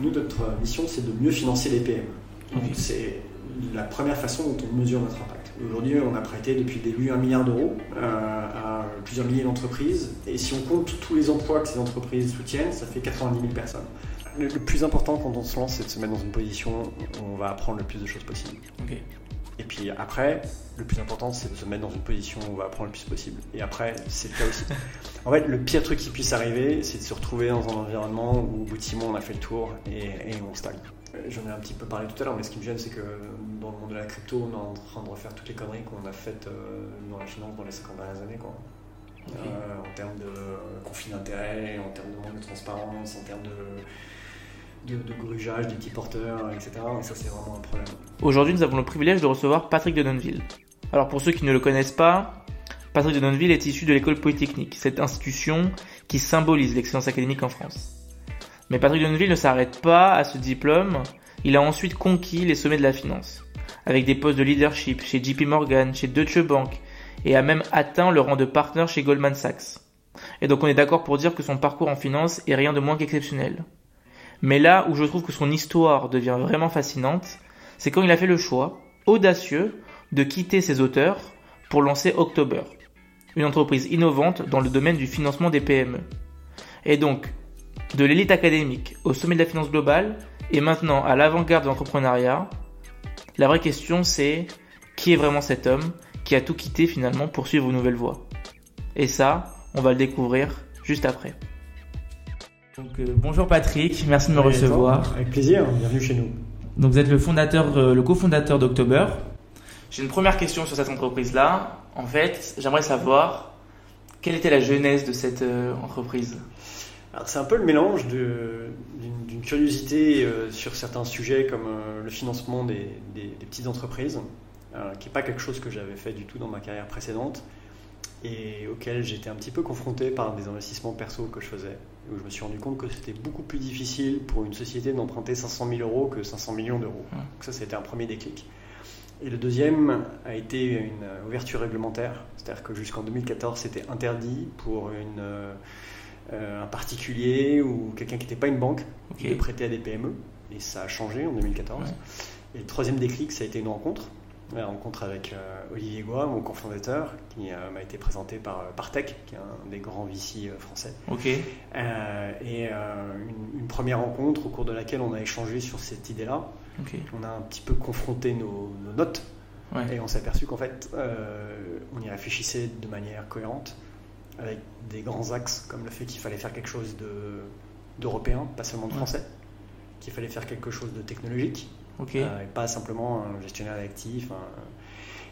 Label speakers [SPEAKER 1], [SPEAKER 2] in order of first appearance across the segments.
[SPEAKER 1] Nous, notre mission, c'est de mieux financer les PME. C'est la première façon dont on mesure notre impact. Aujourd'hui, on a prêté depuis le début un milliard d'euros euh, à plusieurs milliers d'entreprises. Et si on compte tous les emplois que ces entreprises soutiennent, ça fait 90 000 personnes. Le, plus important quand on se lance, c'est de se mettre dans une position où on va apprendre le plus de choses possible. Et puis après, le plus important, c'est de se mettre dans une position où on va apprendre le plus possible. Et après, c'est le cas aussi. en fait, le pire truc qui puisse arriver, c'est de se retrouver dans un environnement où au bout de six mois, on a fait le tour et, et on stagne. Euh, j'en ai un petit peu parlé tout à l'heure, mais ce qui me gêne, c'est que dans le monde de la crypto, on est en train de refaire toutes les conneries qu'on a faites euh, dans la finance dans les 50 dernières années. Quoi. Euh, en termes de conflit d'intérêts, en termes de manque de transparence, en termes de, de, de des petits porteurs, etc. Et ça, c'est vraiment un problème.
[SPEAKER 2] Aujourd'hui, nous avons le privilège de recevoir Patrick Denonville. Alors, pour ceux qui ne le connaissent pas, Patrick Denonville est issu de l'école polytechnique, cette institution qui symbolise l'excellence académique en France. Mais Patrick Deneville ne s'arrête pas à ce diplôme, il a ensuite conquis les sommets de la finance, avec des postes de leadership chez JP Morgan, chez Deutsche Bank, et a même atteint le rang de partner chez Goldman Sachs. Et donc on est d'accord pour dire que son parcours en finance est rien de moins qu'exceptionnel. Mais là où je trouve que son histoire devient vraiment fascinante, c'est quand il a fait le choix, audacieux, de quitter ses auteurs pour lancer October, une entreprise innovante dans le domaine du financement des PME. Et donc, de l'élite académique au sommet de la finance globale et maintenant à l'avant-garde de l'entrepreneuriat, la vraie question c'est qui est vraiment cet homme qui a tout quitté finalement pour suivre une nouvelle voie? Et ça, on va le découvrir juste après. Donc, euh, bonjour Patrick, merci de me recevoir.
[SPEAKER 1] Avec plaisir, bienvenue chez nous.
[SPEAKER 2] Donc vous êtes le fondateur, euh, le cofondateur d'October. J'ai une première question sur cette entreprise-là. En fait, j'aimerais savoir quelle était la genèse de cette euh, entreprise?
[SPEAKER 1] C'est un peu le mélange d'une curiosité sur certains sujets comme le financement des, petites entreprises, qui n'est pas quelque chose que j'avais fait du tout dans ma carrière précédente et auquel j'étais un petit peu confronté par des investissements perso que je faisais, où je me suis rendu compte que c'était beaucoup plus difficile pour une société d'emprunter 500 000 euros que 500 millions d'euros. Donc ça, c'était un premier déclic. Et le deuxième a été une ouverture réglementaire, c'est-à-dire que jusqu'en 2014, c'était interdit pour une euh, un particulier ou quelqu'un qui n'était pas une banque de prêter à des PME. Et ça a changé en 2014. Et le troisième déclic, ça a été une rencontre. Une rencontre avec euh, Olivier Goua, mon cofondateur, qui euh, m'a été présenté par Partech, qui est un des grands VC français.
[SPEAKER 2] Ok.
[SPEAKER 1] et une, première rencontre au cours de laquelle on a échangé sur cette idée-là. On a un petit peu confronté nos, notes. Et on s'est aperçu qu'en fait, on y réfléchissait de manière cohérente avec des grands axes comme le fait qu'il fallait faire quelque chose d'européen, pas seulement de français, qu'il fallait faire quelque chose de technologique, euh, et pas simplement un gestionnaire d'actifs.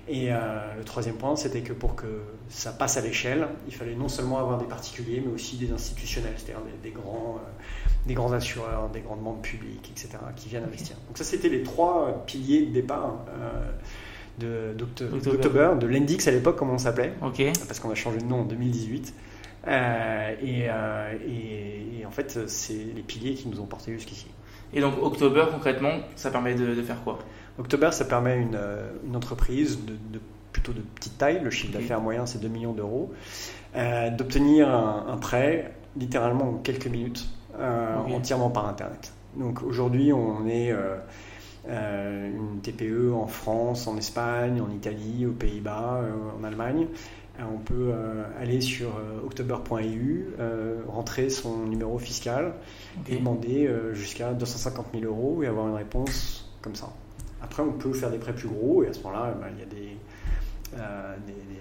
[SPEAKER 1] Et euh, le troisième point, c'était que pour que ça passe à l'échelle, il fallait non seulement avoir des particuliers, mais aussi des institutionnels, c'est-à-dire des, grands, euh, des grands assureurs, des grandes banques publiques, etc., qui viennent investir. Donc ça, c'était les trois piliers de départ d'October, de, l'Endix à l'époque, comme on s'appelait, parce qu'on a changé de nom en 2018. Euh, euh, et, et, en fait, c'est les piliers qui nous ont portés jusqu'ici.
[SPEAKER 2] Et donc, October, concrètement, ça permet de, faire quoi?
[SPEAKER 1] October, ça permet une, euh, une entreprise de, plutôt de petite taille, le chiffre d'affaires moyen c'est 2 millions d'euros, d'obtenir un, prêt littéralement en quelques minutes, entièrement par Internet. Donc aujourd'hui, on est euh, une TPE en France, en Espagne, en Italie, aux Pays-Bas, euh, en Allemagne. Euh, on peut aller sur october.eu, rentrer son numéro fiscal et demander jusqu'à 250 000 euros et avoir une réponse comme ça. Après, on peut faire des prêts plus gros et à ce moment-là, ben, il y a des,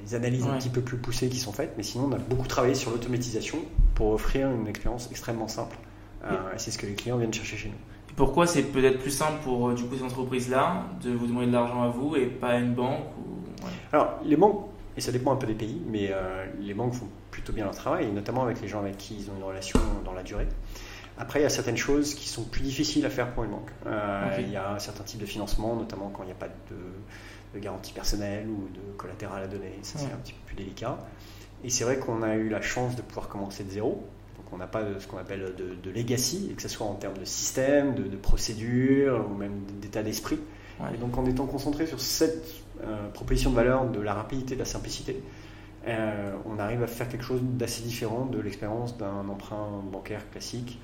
[SPEAKER 1] des, analyses un petit peu plus poussées qui sont faites, mais sinon on a beaucoup travaillé sur l'automatisation pour offrir une expérience extrêmement simple. et c'est ce que les clients viennent chercher chez nous.
[SPEAKER 2] Pourquoi c'est peut-être plus simple pour euh, du coup ces entreprises-là de vous demander de l'argent à vous et pas à une banque ou...
[SPEAKER 1] Alors les banques, et ça dépend un peu des pays, mais euh, les banques font plutôt bien leur travail, notamment avec les gens avec qui ils ont une relation dans la durée. Après, il y a certaines choses qui sont plus difficiles à faire pour une banque. Euh, il y a certains types de financement, notamment quand il n'y a pas de, garantie personnelle ou de collatéral à donner. Ça, c'est un petit peu plus délicat. Et c'est vrai qu'on a eu la chance de pouvoir commencer de zéro on n'a pas ce qu'on appelle de, legacy, que ce soit en termes de système, de, procédure ou même d'état d'esprit. Et donc en étant concentré sur cette proposition de valeur de la rapidité, de la simplicité, euh, on arrive à faire quelque chose d'assez différent de l'expérience d'un emprunt bancaire classique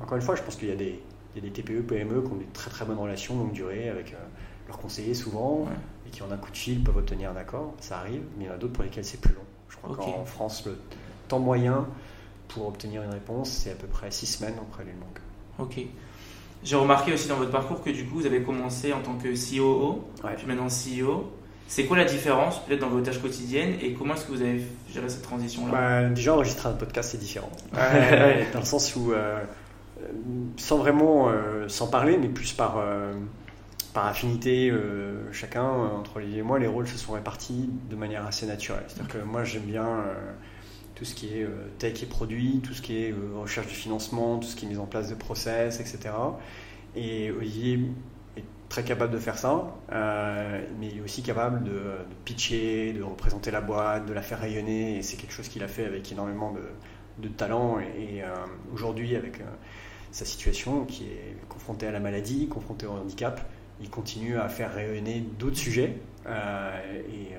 [SPEAKER 1] encore une fois, je pense qu'il y a des, des TPE, PME qui ont des très très bonnes relations longue durée avec leurs conseillers souvent et qui en un coup de fil peuvent obtenir un accord. Ça arrive, mais il y en a d'autres pour lesquels c'est plus long. Je crois qu'en France, le temps moyen pour obtenir une réponse, c'est à peu près six semaines auprès d'une banque.
[SPEAKER 2] Ok. J'ai remarqué aussi dans votre parcours que du coup, vous avez commencé en tant que COO, puis maintenant CEO. C'est quoi la différence peut-être dans vos tâches quotidiennes et comment est-ce que vous avez géré cette transition-là?
[SPEAKER 1] Bah, Déjà, enregistrer un podcast, c'est différent. dans le sens où, euh, sans vraiment euh, s'en parler, mais plus par, euh, par affinité, chacun, entre les et moi, les rôles se sont répartis de manière assez naturelle. C'est-à-dire que moi, j'aime bien tout ce qui est euh, tech et produit, tout ce qui est euh, recherche de financement, tout ce qui est mise en place de process, etc. Et Olivier est très capable de faire ça, euh, mais il est aussi capable de, pitcher, de représenter la boîte, de la faire rayonner, et c'est quelque chose qu'il a fait avec énormément de, talent. Et, aujourd'hui, avec sa situation qui est confrontée à la maladie, confrontée au handicap, il continue à faire rayonner d'autres sujets, et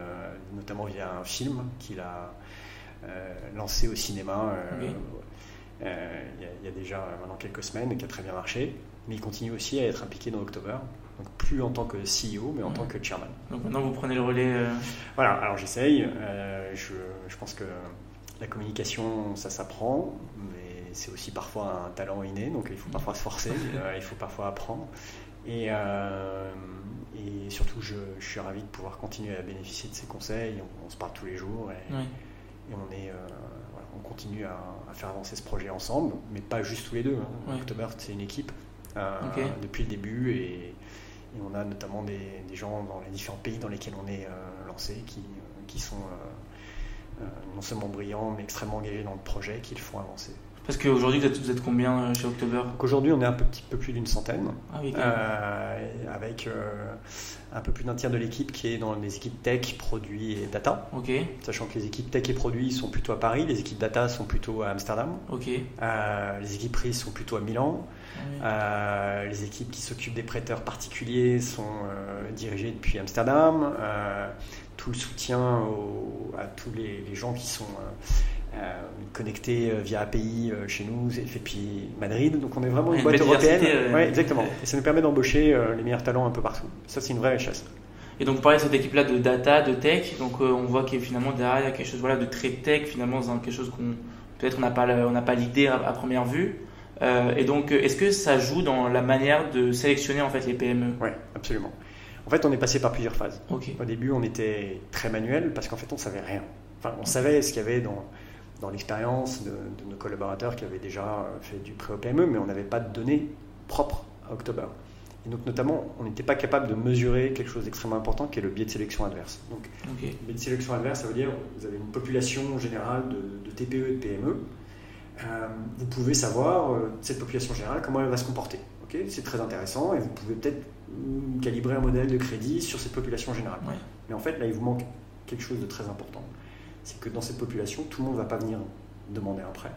[SPEAKER 1] notamment via un film qu'il a lancé au cinéma euh, euh, il y, a déjà maintenant quelques semaines et qui a très bien marché. Mais il continue aussi à être impliqué dans October. Donc plus en tant que CEO, mais en tant que chairman.
[SPEAKER 2] Donc maintenant vous prenez le relais.
[SPEAKER 1] Voilà, alors j'essaye. je, je, pense que la communication, ça s'apprend, mais c'est aussi parfois un talent inné, donc il faut parfois se forcer, il faut parfois apprendre. Et, et surtout, je, je, suis ravi de pouvoir continuer à bénéficier de ces conseils. On, se parle tous les jours. Et, et on, est, euh, on continue à, faire avancer ce projet ensemble, mais pas juste tous les deux. Hein. October, c'est une équipe euh, depuis le début et, on a notamment des, gens dans les différents pays dans lesquels on est euh, lancé qui, qui sont non seulement brillants mais extrêmement engagés dans le projet, qui le font avancer.
[SPEAKER 2] Parce qu'aujourd'hui, vous êtes, vous êtes combien chez October?
[SPEAKER 1] Aujourd'hui, on est un petit peu plus d'une centaine, ah euh, avec euh, un peu plus d'un tiers de l'équipe qui est dans les équipes tech, produits et data. Sachant que les équipes tech et produits sont plutôt à Paris, les équipes data sont plutôt à Amsterdam.
[SPEAKER 2] Ok.
[SPEAKER 1] les équipes prix sont plutôt à Milan. Ah les équipes qui s'occupent des prêteurs particuliers sont dirigées depuis Amsterdam. tout le soutien à tous les, les gens qui sont euh, connecté euh, via API euh, chez nous, et puis Madrid. Donc on est vraiment une, boîte européenne. Ouais, exactement. Et ça nous permet d'embaucher les meilleurs talents un peu partout. Ça, c'est une vraie richesse.
[SPEAKER 2] Et donc, vous parlez de cette équipe-là de data, de tech. Donc, on voit qu'il finalement derrière, il y a quelque chose voilà, de très tech, finalement, dans quelque chose qu'on peut-être on n'a pas, on pas l'idée à, première vue. et donc, est-ce que ça joue dans la manière de sélectionner en fait les PME
[SPEAKER 1] Oui, absolument. En fait, on est passé par plusieurs phases. Au début, on était très manuel parce qu'en fait, on savait rien. Enfin, on savait ce qu'il y avait dans dans l'expérience de, nos collaborateurs qui avaient déjà fait du pré-PME, mais on n'avait pas de données propres à October. Et donc notamment, on n'était pas capable de mesurer quelque chose d'extrêmement important qui est le biais de sélection adverse. Donc, le biais de sélection adverse, ça veut dire vous avez une population générale de, TPE et de PME. Euh, vous pouvez savoir euh, cette population générale comment elle va se comporter. c'est très intéressant et vous pouvez peut-être mm, calibrer un modèle de crédit sur cette population générale. Mais en fait, là, il vous manque quelque chose de très important c'est que dans cette population, tout le monde ne va pas venir demander un prêt.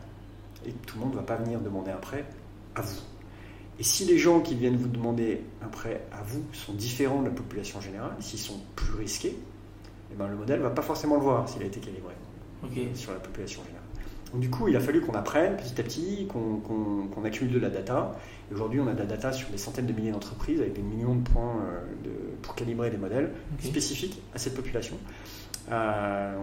[SPEAKER 1] Et tout le monde ne va pas venir demander un prêt à vous. Et si les gens qui viennent vous demander un prêt à vous sont différents de la population générale, s'ils sont plus risqués, eh ben, le modèle ne va pas forcément le voir s'il a été calibré sur la population générale. Donc, du coup, il a fallu qu'on apprenne petit à petit, qu'on accumule de la data. Et aujourd'hui, on a de la data sur des centaines de milliers d'entreprises avec des millions de points euh, de, pour calibrer des modèles spécifiques à cette population. Euh,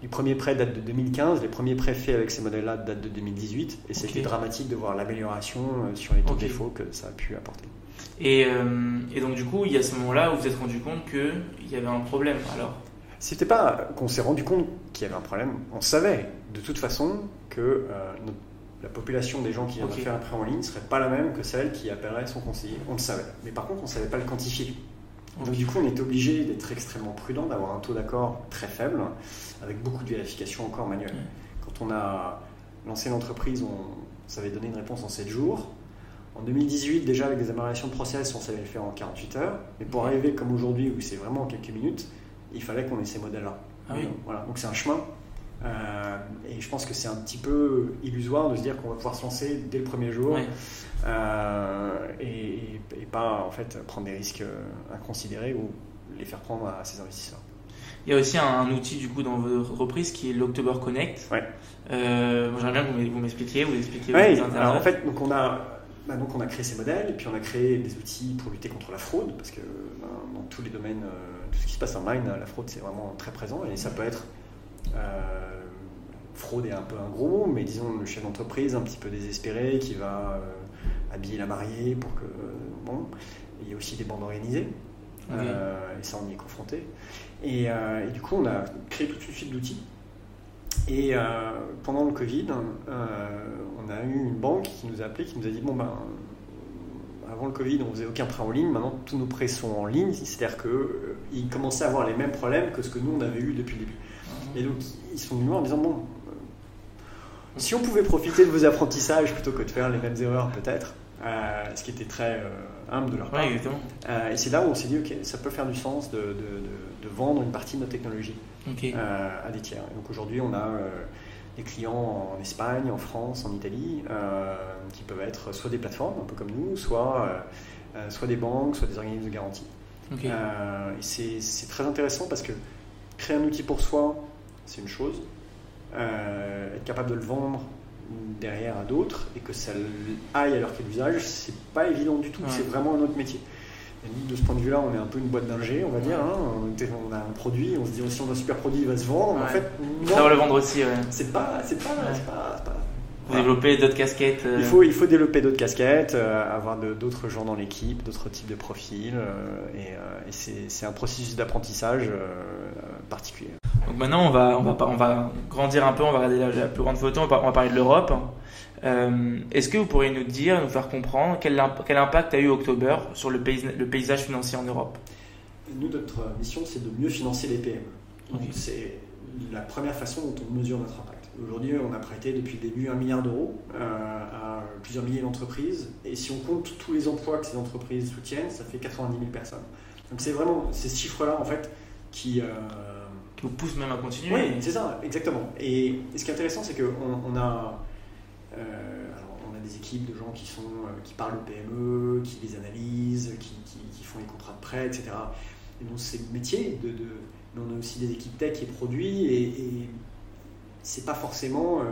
[SPEAKER 1] du premier prêt date de 2015, les premiers prêts faits avec ces modèles-là datent de 2018, et c'était dramatique de voir l'amélioration euh, sur les taux de défaut que ça a pu apporter.
[SPEAKER 2] Et, euh, et, donc du coup, il y a ce moment-là où vous vous êtes rendu compte qu'il y avait un problème alors?
[SPEAKER 1] C'était pas qu'on s'est rendu compte qu'il y avait un problème, on savait de toute façon que la population des gens qui viennent faire un prêt en ligne ne serait pas la même que celle qui appellerait son conseiller. On le savait. Mais par contre, on ne savait pas le quantifier. Donc du coup, on était obligé d'être extrêmement prudent, d'avoir un taux d'accord très faible, avec beaucoup de vérifications encore manuelles. Quand on a lancé l'entreprise, on savait donner une réponse en 7 jours. En 2018, déjà avec des améliorations de process, on savait le faire en 48 heures. Mais pour arriver comme aujourd'hui, où c'est vraiment en quelques minutes, il fallait qu'on ait ces modèles-là.
[SPEAKER 2] Ah
[SPEAKER 1] voilà. Donc c'est un chemin. Euh, et je pense que c'est un petit peu illusoire de se dire qu'on va pouvoir se lancer dès le premier jour euh, et, pas en fait prendre des risques inconsidérés ou les faire prendre à ses investisseurs.
[SPEAKER 2] Il y a aussi un, outil du coup dans votre reprise qui est l'October Connect.
[SPEAKER 1] Ouais.
[SPEAKER 2] Euh, J'aimerais bien que vous m'expliquiez, vous expliquiez.
[SPEAKER 1] Ouais, alors en fait, donc on a, bah, donc on a créé ces modèles et puis on a créé des outils pour lutter contre la fraude parce que bah, dans tous les domaines, euh, tout ce qui se passe en mine, la fraude c'est vraiment très présent et ça peut être euh, fraude est un peu un gros mot, mais disons le chef d'entreprise un petit peu désespéré qui va euh, habiller la mariée pour que bon, il y a aussi des bandes organisées. et ça, on y est confronté. Et, et, du coup, on a créé tout de suite d'outils et euh, pendant le Covid, euh, on a eu une banque qui nous a appelé, qui nous a dit bon ben avant le Covid, on faisait aucun prêt en ligne. Maintenant, tous nos prêts sont en ligne. C'est-à-dire qu'ils euh, commençaient à avoir les mêmes problèmes que ce que nous, on avait eu depuis le début. Et donc, ils sont venus en disant, bon, si on pouvait profiter de vos apprentissages plutôt que de faire les mêmes erreurs, peut-être, ce qui était très humble de leur part. et c'est là où on s'est dit, ok, ça peut faire du sens de, de vendre une partie de notre technologie. Euh, à des tiers. donc aujourd'hui, on a euh, des clients en Espagne, en France, en Italie, euh, qui peuvent être soit des plateformes, un peu comme nous, soit, soit des banques, soit des organismes de garantie. et c'est très intéressant parce que créer un outil pour soi, c'est une chose. être capable de le vendre derrière à d'autres et que ça aille à leur cas d'usage, c'est pas évident du tout. C'est vraiment un autre métier de ce point de vue-là, on est un peu une boîte d'ingé, on va dire. Hein. On a un produit, on se dit si on a un super produit, il va se vendre. En fait,
[SPEAKER 2] Ça va le vendre aussi, ouais.
[SPEAKER 1] C'est pas, c'est pas, pas,
[SPEAKER 2] Vous développez d'autres casquettes
[SPEAKER 1] euh. il, faut, il faut développer d'autres casquettes, euh, avoir d'autres gens dans l'équipe, d'autres types de profils. Euh, et, c'est un processus d'apprentissage particulier.
[SPEAKER 2] Donc maintenant, on va, on, va, on va grandir un peu, on va regarder la, plus grande photo, on va, parler de l'Europe. Euh, est-ce que vous pourriez nous dire, nous faire comprendre quel, quel impact a eu October sur le, le, paysage financier en Europe?
[SPEAKER 1] Nous, notre mission, c'est de mieux financer les PME. C'est la première façon dont on mesure notre impact. Aujourd'hui, on a prêté depuis le début un milliard d'euros euh, à plusieurs milliers d'entreprises. Et si on compte tous les emplois que ces entreprises soutiennent, ça fait 90 000 personnes. Donc c'est vraiment ces chiffres-là, en fait, qui... Euh,
[SPEAKER 2] qui vous poussent même à continuer.
[SPEAKER 1] Oui, c'est ça, exactement. Et, ce qui est intéressant, c'est qu'on on a euh, alors, on a des équipes de gens qui, sont, euh, qui parlent au PME, qui les analysent, qui, qui, font les contrats de prêt, etc. Et donc c'est le métier, de, de, mais on a aussi des équipes tech et produits, et, et c'est pas forcément... Euh,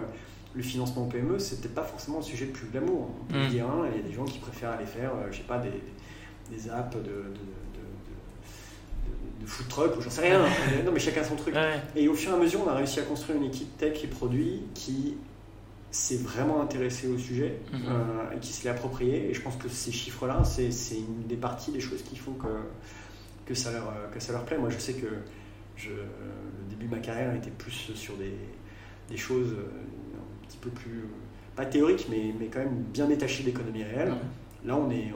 [SPEAKER 1] le financement au PME, c'est peut-être pas forcément le sujet le plus glamour. On peut mmh. dire, hein, il y a des gens qui préfèrent aller faire, je sais pas, des, des apps de food truck ou j'en sais rien. non, mais chacun son truc. Et au fur et à mesure, on a réussi à construire une équipe tech et produits qui s'est vraiment intéressé au sujet mhm. euh, et qui se l'est approprié. Et je pense que ces chiffres-là, c'est une des parties des choses qui font que, que, ça, leur, que ça leur plaît. Moi, je sais que je, le début de ma carrière était plus sur des, des choses euh, un petit peu plus, pas théoriques, mais, mais quand même bien détachées d'économie réelle. Là, on est, on, est,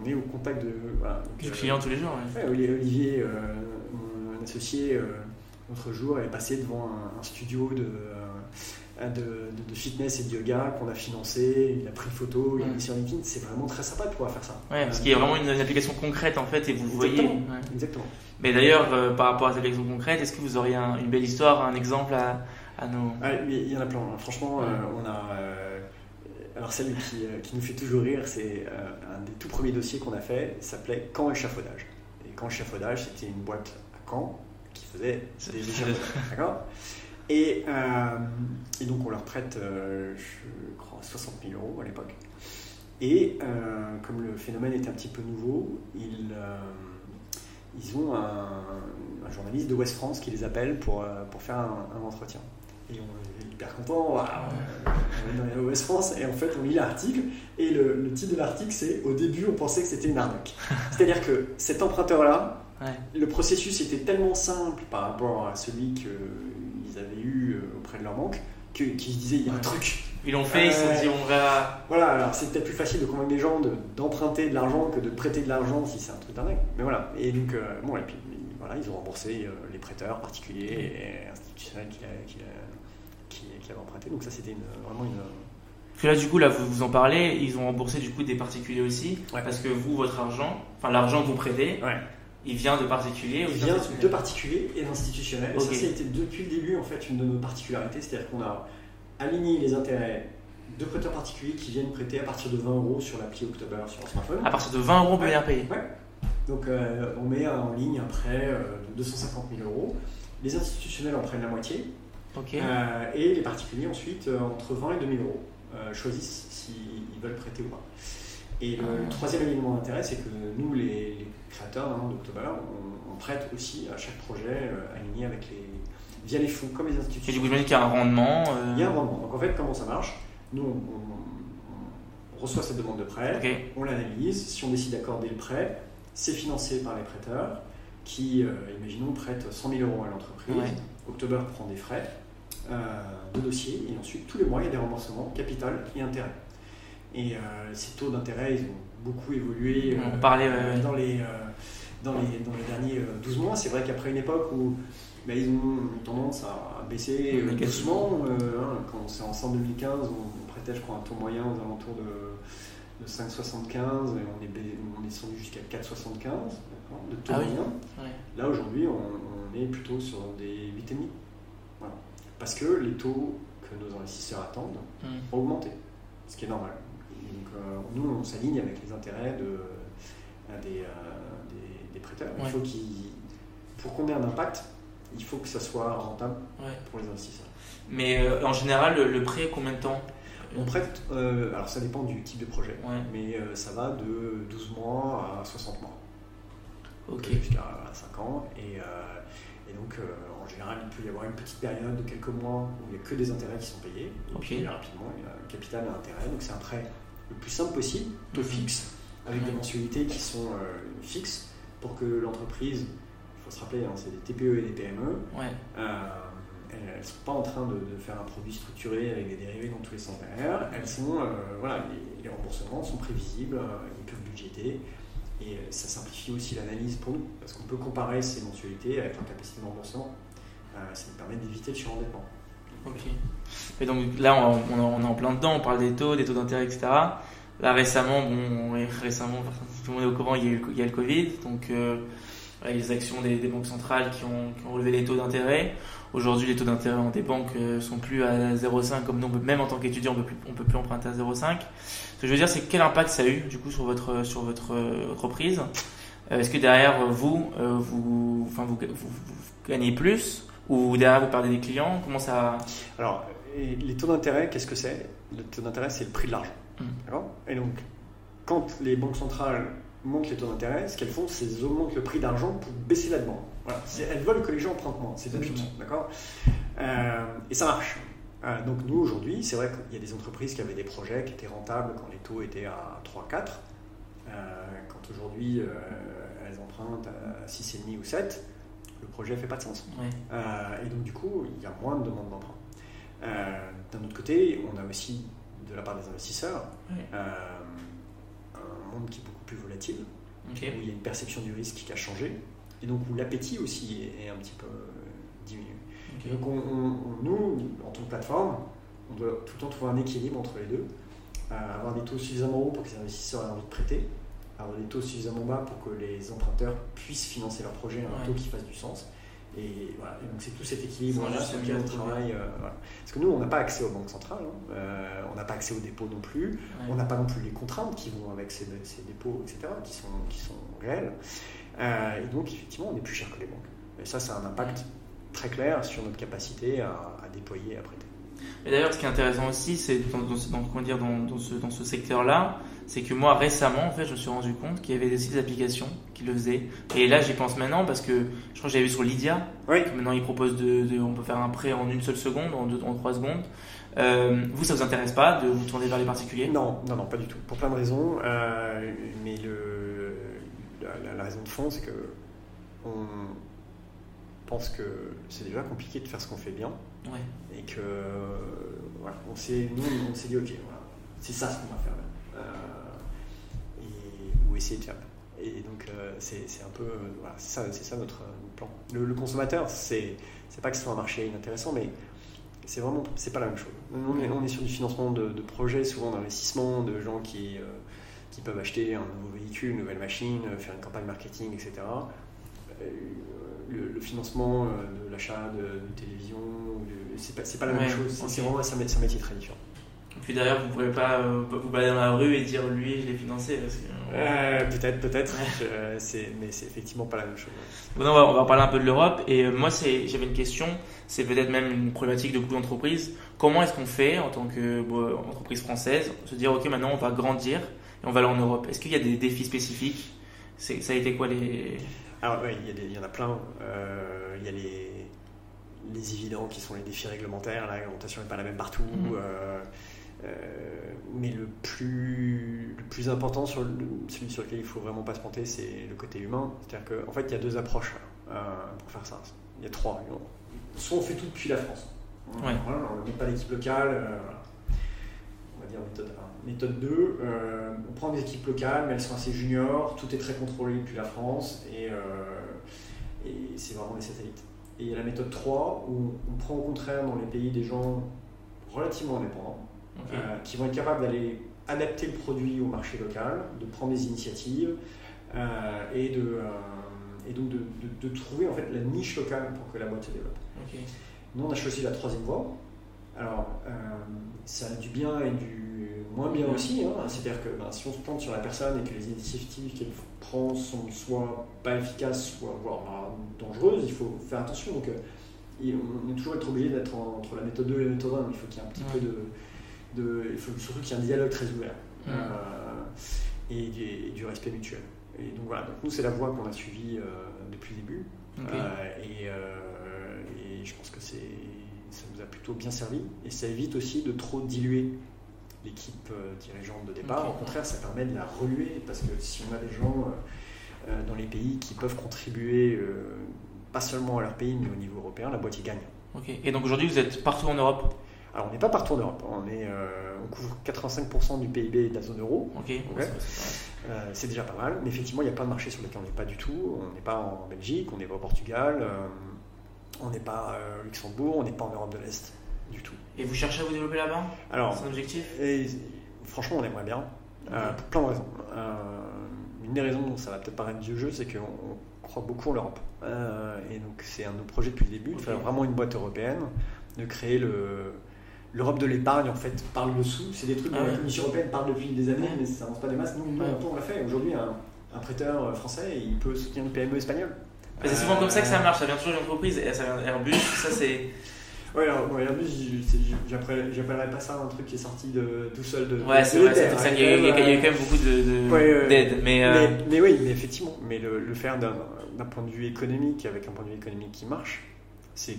[SPEAKER 1] on est au contact de.
[SPEAKER 2] du client tous les jours.
[SPEAKER 1] Olivier, euh, mon associé, l'autre jour, est passé devant un studio de Hein, de, de, fitness et de yoga qu'on a financé, il a pris photo, il a mis sur LinkedIn, c'est vraiment très sympa de pouvoir faire ça.
[SPEAKER 2] Ouais, parce qu'il y a vraiment une, application concrète en fait et vous voyez.
[SPEAKER 1] Exactement.
[SPEAKER 2] Mais d'ailleurs, euh, par rapport à cette application concrète, est-ce que vous auriez une belle histoire, un exemple à, à nous?
[SPEAKER 1] Ah, Il y en a plein. Franchement, euh, on a. Euh, alors celle qui, qui, nous fait toujours rire, c'est un des tout premiers dossiers qu'on a fait, s'appelait Quand échafaudage. Et Quand échafaudage, c'était une boîte à Caen qui faisait des échafaudages. D'accord? Euh, et, donc on leur prête, euh, je crois, 60 000 euros à l'époque. Et euh, comme le phénomène est un petit peu nouveau, ils, ils ont un, journaliste de West France qui les appelle pour, pour faire un, entretien. Et on hyper content, on est dans West France, et en fait on lit l'article, et le, titre de l'article c'est Au début on pensait que c'était une arnaque. C'est-à-dire que cet emprunteur-là, le processus était tellement simple par rapport à celui que avaient eu euh, auprès de leur banque, qui se disaient il y a un truc.
[SPEAKER 2] Ils l'ont fait, ils se sont dit on va.
[SPEAKER 1] Voilà, alors c'est peut-être plus facile de convaincre des gens d'emprunter de, l'argent que de prêter de l'argent si c'est un truc d'arnaque. Mais voilà, et donc, euh, bon, et puis voilà, ils ont remboursé euh, les prêteurs particuliers et institutionnels qui, qui, qui, avaient emprunté. Donc ça, c'était vraiment une.
[SPEAKER 2] Parce que là, du coup, là, vous, vous en parlez, ils ont remboursé du coup des particuliers aussi, parce que vous, votre argent, enfin l'argent que vous prêtez,
[SPEAKER 1] ouais.
[SPEAKER 2] Il vient de particuliers
[SPEAKER 1] Il vient de particuliers et d'institutionnels. Ça, ça a été depuis le début en fait une de nos particularités, c'est-à-dire qu'on a aligné les intérêts de prêteurs particuliers qui viennent prêter à partir de 20 euros sur l'appli October sur leur smartphone.
[SPEAKER 2] À partir de 20 euros, on peut venir payer
[SPEAKER 1] Ouais. Donc on met en ligne un prêt de 250 000 euros. Les institutionnels en prennent la moitié. Et les particuliers ensuite entre 20 et 2 000 euros choisissent s'ils veulent prêter ou pas. Et le, ah. troisième élément d'intérêt, c'est que nous, les, créateurs d'October, on, on, prête aussi à chaque projet aligné avec les, via les fonds, comme les institutions.
[SPEAKER 2] Et du coup, qu'il y a un rendement
[SPEAKER 1] Il y a un rendement. Donc en fait, comment ça marche? Nous, on, reçoit cette demande de prêt, on l'analyse. Si on décide d'accorder le prêt, c'est financé par les prêteurs qui, euh, imaginons, prêtent 100 000 euros à l'entreprise. October prend des frais euh, de dossier et ensuite, tous les mois, il y a des remboursements capital et intérêt. Et euh, ces taux d'intérêt, ils ont beaucoup évolué
[SPEAKER 2] on parlait,
[SPEAKER 1] dans, les, dans, les, dans les derniers 12 mois. C'est vrai qu'après une époque où ils ont tendance à baisser euh, doucement. Euh, hein, quand c'est en 2015, on, prêtait, je crois, un taux moyen aux alentours de, de 5,75 et on est, on est descendu jusqu'à 4,75 de taux ah moyen. Là, aujourd'hui, on, est plutôt sur des 8,5. Parce que les taux que nos investisseurs attendent hmm. ont augmenté, ce qui est normal. Donc, euh, nous, on s'aligne avec les intérêts de, des, des, prêteurs. Il faut qu'ils, pour combien d'impact il faut que ça soit rentable pour les investisseurs.
[SPEAKER 2] Mais euh, en général, le, prêt, combien de temps?
[SPEAKER 1] On prête, euh, alors ça dépend du type de projet, mais euh, ça va de 12 mois à 60 mois. Ok. Jusqu'à 5 ans. Et, donc, en général, il peut y avoir une petite période de quelques mois où il n'y a que des intérêts qui sont payés. Et puis, rapidement, il y a un capital et un intérêt. Donc, c'est un prêt le plus simple possible, taux mhm. fixe, avec des mensualités qui sont fixes pour que l'entreprise faut se rappeler, hein, c'est des TPE et des PME. Euh, elles ne sont pas en train de, faire un produit structuré avec des dérivés dans tous les sens derrière. Elles sont, euh, voilà, les, remboursements sont prévisibles, euh, ils peuvent budgéter. Et ça simplifie aussi l'analyse pour nous, parce qu'on peut comparer ces mensualités avec leur capacité de remboursement. Ça nous permet d'éviter le surendettement.
[SPEAKER 2] Ok. Et donc là, on, est en plein dedans, on parle des taux, des taux d'intérêt, etc. Là, récemment, bon, récemment, tout le monde est au courant, il y a, le Covid, donc les actions des, banques centrales qui ont, relevé les taux d'intérêt. Aujourd'hui, les taux d'intérêt des banques euh, sont plus à 0,5 comme nous, même en tant qu'étudiant, on ne peut plus emprunter à 0,5. Ce que je veux dire, c'est quel impact ça a eu du coup sur votre, sur votre euh, entreprise? Euh, Est-ce que derrière vous, vous, enfin, vous, gagnez plus? Ou derrière vous perdez des clients? Comment ça
[SPEAKER 1] Alors, les taux d'intérêt, qu'est-ce que c'est? Le taux d'intérêt, c'est le prix de l'argent. Mmh. Et donc, quand les banques centrales montent les taux d'intérêt, ce qu'elles font, c'est qu'elles augmentent le prix d'argent pour baisser la demande. Voilà. Elles veulent que les gens empruntent moins, c'est logique, d'accord? Euh, Et ça marche. Euh, donc nous, aujourd'hui, c'est vrai qu'il y a des entreprises qui avaient des projets qui étaient rentables quand les taux étaient à 3-4. Euh, quand aujourd'hui, elles empruntent à 6,5 ou 7, le projet ne fait pas de sens. et donc du coup, il y a moins de demandes d'emprunt. D'un autre côté, on a aussi, de la part des investisseurs, un monde qui est plus volatile, où il y a une perception du risque qui a changé, et donc où l'appétit aussi est, un petit peu euh, diminué. Donc nous, en tant que plateforme, on doit tout le temps trouver un équilibre entre les deux, euh, avoir des taux suffisamment hauts pour que les investisseurs aient envie de prêter, avoir des taux suffisamment bas pour que les emprunteurs puissent financer leur projet à un taux qui fasse du sens. Et, voilà. donc c'est tout cet équilibre-là sur lequel on travaille. Euh, Parce que nous, on n'a pas accès aux banques centrales, hein. euh, on n'a pas accès aux dépôts non plus, on n'a pas non plus les contraintes qui vont avec ces, dépôts, etc., qui sont, qui sont réelles. Euh, et donc, effectivement, on est plus cher que les banques. Et ça, ça a un impact très clair sur notre capacité à, déployer et à prêter.
[SPEAKER 2] Et d'ailleurs, ce qui est intéressant aussi, c'est dans, dans, dans, dans ce, dans ce secteur-là, c'est que moi récemment en fait je me suis rendu compte qu'il y avait des sites d'application qui le faisaient. Et là j'y pense maintenant parce que je crois que j'avais vu sur Lydia oui. que maintenant ils proposent de, on peut faire un prêt en une seule seconde en deux en trois secondes. Euh, vous ça vous intéresse pas de vous tourner vers les particuliers?
[SPEAKER 1] Non non non pas du tout. Pour plein de raisons euh, mais le la, raison de fond c'est que on pense que c'est déjà compliqué de faire ce qu'on fait bien. Et que voilà, on s'est nous on s'est dit ok voilà, c'est ça ce qu'on va faire essayer de faire. Et donc, euh, c'est un peu. Euh, voilà, c'est ça, ça, notre, plan. Le, consommateur, c'est pas que ce soit un marché inintéressant, mais c'est vraiment. C'est pas la même chose. On est, on est sur du financement de, projets, souvent d'investissement, de gens qui, euh, qui peuvent acheter un nouveau véhicule, une nouvelle machine, faire une campagne marketing, etc. Le, financement de l'achat de, télévision, c'est pas, pas la même chose. C'est vraiment un métier très différent.
[SPEAKER 2] Puis d'ailleurs, vous ne pourrez pas euh, vous balader dans la rue et dire lui, je l'ai financé. Parce que...
[SPEAKER 1] Euh, peut-être, peut-être, mais c'est effectivement pas la même chose.
[SPEAKER 2] Bon, on, va, on va parler un peu de l'Europe. Et euh, moi, j'avais une question, c'est peut-être même une problématique de beaucoup d'entreprises. Comment est-ce qu'on fait en tant qu'entreprise française, se dire, ok, maintenant on va grandir et on va aller en Europe? Est-ce qu'il y a des défis spécifiques? Ça a été quoi les.
[SPEAKER 1] Alors, oui, il y, en a plein. il y a les les évidents qui sont les défis réglementaires. La réglementation n'est pas la même partout. Euh, euh, mais le plus, le plus important, sur celui sur lequel il faut vraiment pas se planter, c'est le côté humain. C'est-à-dire qu'en en fait, il y a deux approches euh, pour faire ça. Il y a trois. Soit on fait tout depuis la France. on ne met pas d'équipe locale. on va dire méthode 1. Méthode 2, on prend des équipes locales, mais elles sont assez juniors. Tout est très contrôlé depuis la France et, et c'est vraiment des satellites. Et il y a la méthode 3 où on prend au contraire dans les pays des gens relativement indépendants euh, qui vont être capables d'aller adapter le produit au marché local, de prendre des initiatives euh, et, de, euh, et donc de, de, trouver en fait la niche locale pour que la boîte se développe. Nous, on a choisi la troisième voie. Alors, ça a du bien et du moins bien aussi. Hein. C'est-à-dire que ben, si on se plante sur la personne et que les initiatives qu'elle prend sont soit pas efficaces, soit voire ben, dangereuses, il faut faire attention. Donc, on est toujours être obligé d'être entre la méthode 2 et la méthode 1. Il faut qu'il y ait un petit peu de il faut surtout qu'il y ait un dialogue très ouvert euh, et, du respect mutuel. Et donc voilà, donc nous c'est la voie qu'on a suivie euh, depuis le début. Euh, et, je pense que ça nous a plutôt bien servi. Et ça évite aussi de trop diluer l'équipe dirigeante de départ. Au contraire, ça permet de la reluer parce que si on a des gens dans les pays qui peuvent contribuer pas seulement à leur pays mais au niveau européen, la boîte y gagne.
[SPEAKER 2] Et donc aujourd'hui, vous êtes partout en Europe?
[SPEAKER 1] Alors, on n'est pas partout en Europe. On, est, euh, on couvre 85% du PIB de la zone euro. Euh, c'est déjà pas mal. Mais effectivement, il y a plein de marchés sur lesquels on n'est pas du tout. On n'est pas en Belgique, on n'est pas au Portugal, euh, on n'est pas au Luxembourg, on n'est pas en Europe de l'Est du tout.
[SPEAKER 2] Et vous cherchez à vous développer là-bas?
[SPEAKER 1] Alors, c'est un objectif? et, Franchement, on aimerait bien. pour plein de raisons. une des raisons, ça va peut-être paraître vieux jeu, c'est qu'on croit beaucoup en l'Europe. et donc, c'est un de nos projets depuis le début, de faire vraiment une boîte européenne, de créer le l'Europe de l'épargne en fait parle dessous. C'est des trucs dont ah la Commission européenne parle depuis des années, mais ça avance pas des masses. Nous, on l'a fait. Aujourd'hui, un, prêteur français, il peut soutenir une PME espagnole.
[SPEAKER 2] C'est souvent comme ça que ça marche. Ça vient toujours d'une entreprise et ça vient Airbus. ça c'est.
[SPEAKER 1] Ouais, alors Airbus, j'appellerais pas ça un truc qui est sorti de tout seul de.
[SPEAKER 2] Ouais, c'est vrai. C'est il, y a, eu quand même beaucoup d'aide.
[SPEAKER 1] De, mais, euh, mais, mais, oui, mais effectivement, mais le, le faire d'un point de vue économique, avec un point de vue économique qui marche, c'est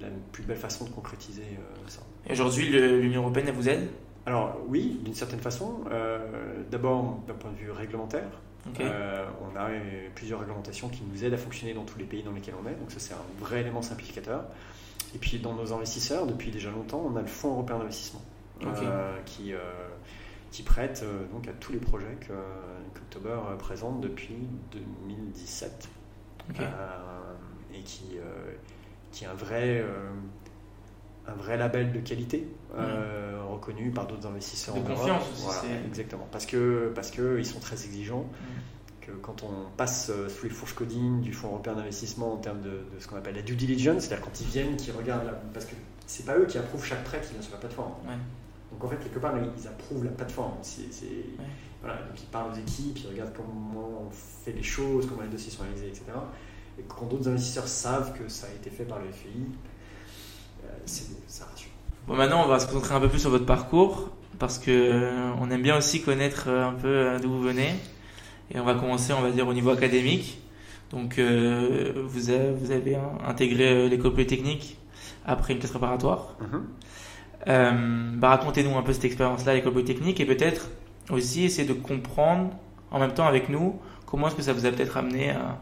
[SPEAKER 1] la plus belle façon de concrétiser euh, ça.
[SPEAKER 2] Et aujourd'hui, l'Union européenne, elle vous aide?
[SPEAKER 1] Alors oui, d'une certaine façon. Euh, d'abord, d'un point de vue réglementaire, euh, on a plusieurs réglementations qui nous aident à fonctionner dans tous les pays dans lesquels on est. Donc ça, c'est un vrai élément simplificateur. Et puis dans nos investisseurs, depuis déjà longtemps, on a le Fonds européen d'investissement qui, qui prête donc à tous les projets que qu'October présente depuis 2017 et qui, euh, qui est un vrai, euh, un vrai label de qualité euh, reconnu par d'autres investisseurs.
[SPEAKER 2] De confiance
[SPEAKER 1] aussi. exactement. Parce que parce que ils sont très exigeants. Que quand on passe sous les fourches coding du Fonds européen d'investissement en termes de, ce qu'on appelle la due diligence, c'est-à-dire quand ils viennent, qu'ils regardent, parce que c'est pas eux qui approuvent chaque prêt qui vient sur la plateforme. Donc en fait, quelque part, ils approuvent la plateforme. C'est, voilà, donc ils parlent aux équipes, ils regardent comment on fait les choses, comment les dossiers sont réalisés, etc. Et quand d'autres investisseurs savent que ça a été fait par le FI, euh, ça rassure.
[SPEAKER 2] Bon, maintenant, on va se concentrer un peu plus sur votre parcours parce que euh, on aime bien aussi connaître euh, un peu d'où vous venez. Et on va commencer, on va dire, au niveau académique. Donc, vous, avez, vous avez intégré l'école polytechnique après une classe préparatoire. Mm-hmm. Bah, racontez-nous un peu cette expérience-là à l'école polytechnique et peut-être aussi essayer de comprendre en même temps avec nous comment est-ce que ça vous a peut-être amené à,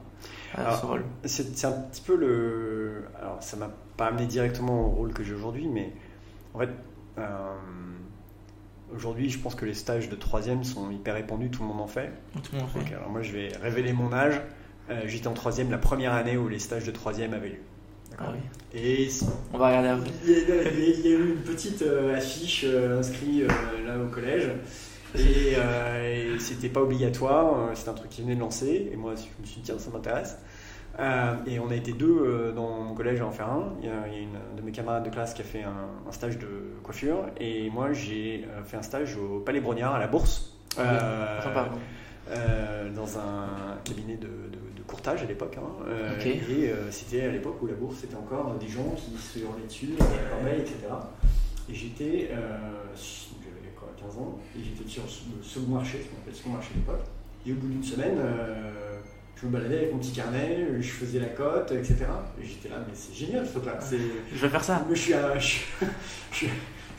[SPEAKER 1] c'est un petit peu le. Alors, ça m'a pas amené directement au rôle que j'ai aujourd'hui, mais en fait, euh, aujourd'hui, je pense que les stages de troisième sont hyper répandus, tout le monde en fait.
[SPEAKER 2] Tout le monde en fait.
[SPEAKER 1] alors, moi, je vais révéler mon âge. Euh, j'étais en troisième la première année où les stages de troisième avaient lieu.
[SPEAKER 2] Ah oui.
[SPEAKER 1] Et
[SPEAKER 2] on va regarder
[SPEAKER 1] Il y, a, eu une petite euh, affiche inscrite là au collège. Et, euh, c'était pas obligatoire, euh, c'était un truc qui venait de lancer. Et moi, je me suis dit, tiens, ça m'intéresse. Euh, et on a été deux euh, dans mon collège à en faire un. Il y a, une de mes camarades de classe qui a fait un, un stage de coiffure. Et moi, j'ai fait un stage au Palais Brognard, à la Bourse. Euh, euh, dans un cabinet de, de- de courtage à l'époque. hein. Euh. Et euh, c'était à l'époque où la bourse c'était encore des gens qui se hurlaient dessus, dans la corbeille, etc. Et j'étais, 15 ans, et j'étais sur le second marché, ce qu'on appelle le second marché à l'époque. Et au bout d'une semaine, euh, je me baladais avec mon petit carnet, je faisais la cote, etc. Et j'étais là, mais c'est génial ce
[SPEAKER 2] Je vais faire ça.
[SPEAKER 1] mais je suis, un- je,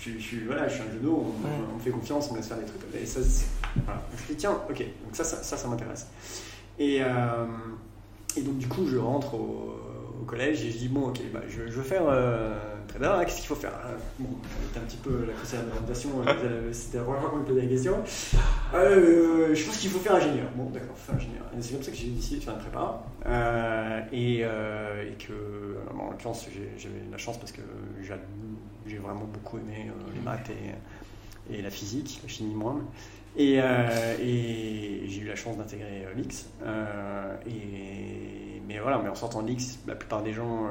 [SPEAKER 1] je, voilà, je suis un on,
[SPEAKER 2] Ouais.
[SPEAKER 1] on me fait confiance, on me laisse faire des trucs. Et ça, voilà. Je me dis, tiens, ok, donc ça, ça, ça, ça m'intéresse. Et, euh, et donc, du coup, je rentre au, au collège et je dis, bon, ok, bah, je, je veux faire euh, hein, qu'est-ce qu'il faut faire? Hein Bon, j'étais un petit peu la conseillère d'orientation, euh, c'était la première fois qu'on me posait la question. Euh, je pense qu'il faut faire ingénieur. Bon, d'accord, faire ingénieur. Et c'est comme ça que j'ai décidé de faire une prépa. Euh, et, euh, et que, bon, en l'occurrence, j'ai- j'avais la chance parce que j'ai vraiment beaucoup aimé euh, les maths et, et la physique, la chimie moins. Et, euh, et j'ai eu la chance d'intégrer euh. Euh, et, mais voilà, mais en sortant de l'X, la plupart des gens euh,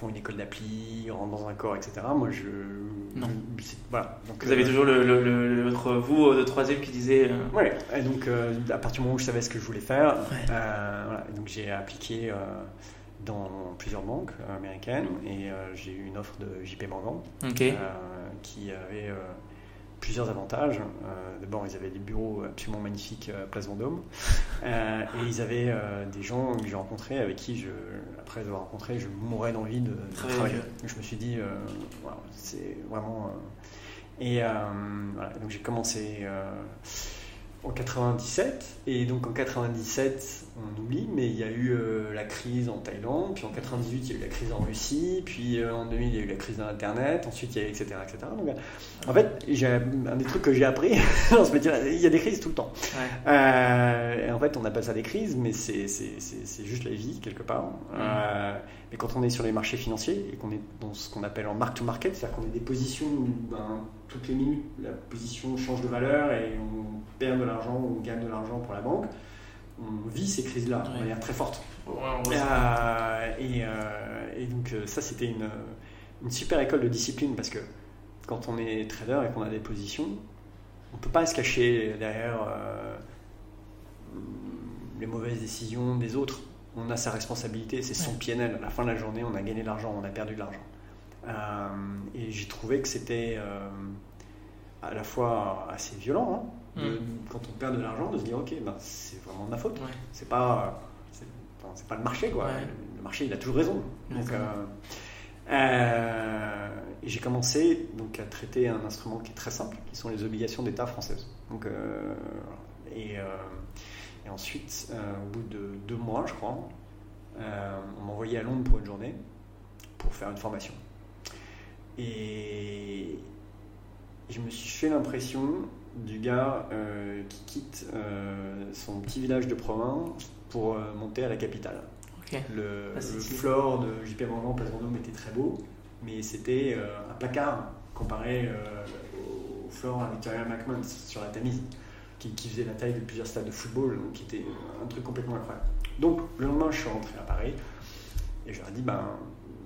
[SPEAKER 1] font une école d'appli, rentrent dans un corps, etc. Moi, je.
[SPEAKER 2] Non.
[SPEAKER 1] je- voilà. Donc,
[SPEAKER 2] Vous avez
[SPEAKER 1] euh,
[SPEAKER 2] toujours le, le- le- votre vous de troisième qui disait. euh,
[SPEAKER 1] Ouais, et donc euh, à partir du moment où je savais ce que je voulais faire,
[SPEAKER 2] Ouais.
[SPEAKER 1] euh, voilà, et donc j'ai appliqué euh, dans plusieurs banques euh, américaines et euh, j'ai eu une offre de JP Morgan euh, qui avait euh, plusieurs avantages. Euh, D'abord, ils avaient des bureaux absolument magnifiques à Place Vendôme Euh, et ils avaient euh, des gens que j'ai rencontrés avec qui, je, après les avoir rencontrés, je mourais d'envie de, de
[SPEAKER 2] Travailler
[SPEAKER 1] Je me suis dit, euh, c'est vraiment. euh, et euh, voilà, donc j'ai commencé en 97, et donc en 97, on oublie, mais il y a eu euh, la crise en Thaïlande, puis en 98, il y a eu la crise en Russie, puis euh, en 2000, il y a eu la crise d'Internet, ensuite il y a eu etc. etc. Donc, en fait, un des trucs que j'ai appris dans ce métier, il y a des crises tout le temps.
[SPEAKER 2] Ouais.
[SPEAKER 1] Euh, et en fait, on appelle ça des crises, mais c'est juste la vie, quelque part. Mais quand on est sur les marchés financiers et qu'on est dans ce qu'on appelle en mark-to-market, c'est-à-dire qu'on a des positions ben, toutes les minutes, la position change de valeur et on perd de l'argent ou on gagne de l'argent pour la banque, on vit ces crises-là de manière très forte.
[SPEAKER 2] Ouais.
[SPEAKER 1] Euh, et, euh, et donc euh, ça c'était une, une super école de discipline parce que quand on est trader et qu'on a des positions, on ne peut pas se cacher derrière euh, les mauvaises décisions des autres. On a sa responsabilité, c'est son
[SPEAKER 2] Ouais.
[SPEAKER 1] PNL. À la fin de la journée, on a gagné de l'argent, on a perdu de l'argent. Euh, et j'ai trouvé que c'était euh, à la fois assez violent, hein, de-
[SPEAKER 2] Mm.
[SPEAKER 1] quand on perd de l'argent, de se dire ok, ben, c'est vraiment de ma faute.
[SPEAKER 2] Ouais.
[SPEAKER 1] C'est pas, c'est enfin, pas le marché quoi.
[SPEAKER 2] Ouais.
[SPEAKER 1] Le marché il a toujours raison. Donc, euh, euh, et j'ai commencé donc à traiter un instrument qui est très simple, qui sont les obligations d'État françaises. Donc euh, et, et ensuite, au bout de deux mois, je crois, on m'a envoyé à Londres pour une journée pour faire une formation. Et je me suis fait l'impression du gars euh, qui quitte euh, son petit village de province pour euh, monter à la capitale.
[SPEAKER 2] Ok.
[SPEAKER 1] Le,
[SPEAKER 2] Ah,
[SPEAKER 1] le de JP Morgan Place Vendôme était très beau, mais c'était un placard comparé au floor à Victoria McMahon sur la Tamise, qui, qui faisait la taille de plusieurs stades de football, donc qui était un truc complètement incroyable. Donc le lendemain, je suis rentré à Paris et je leur ai dit ben,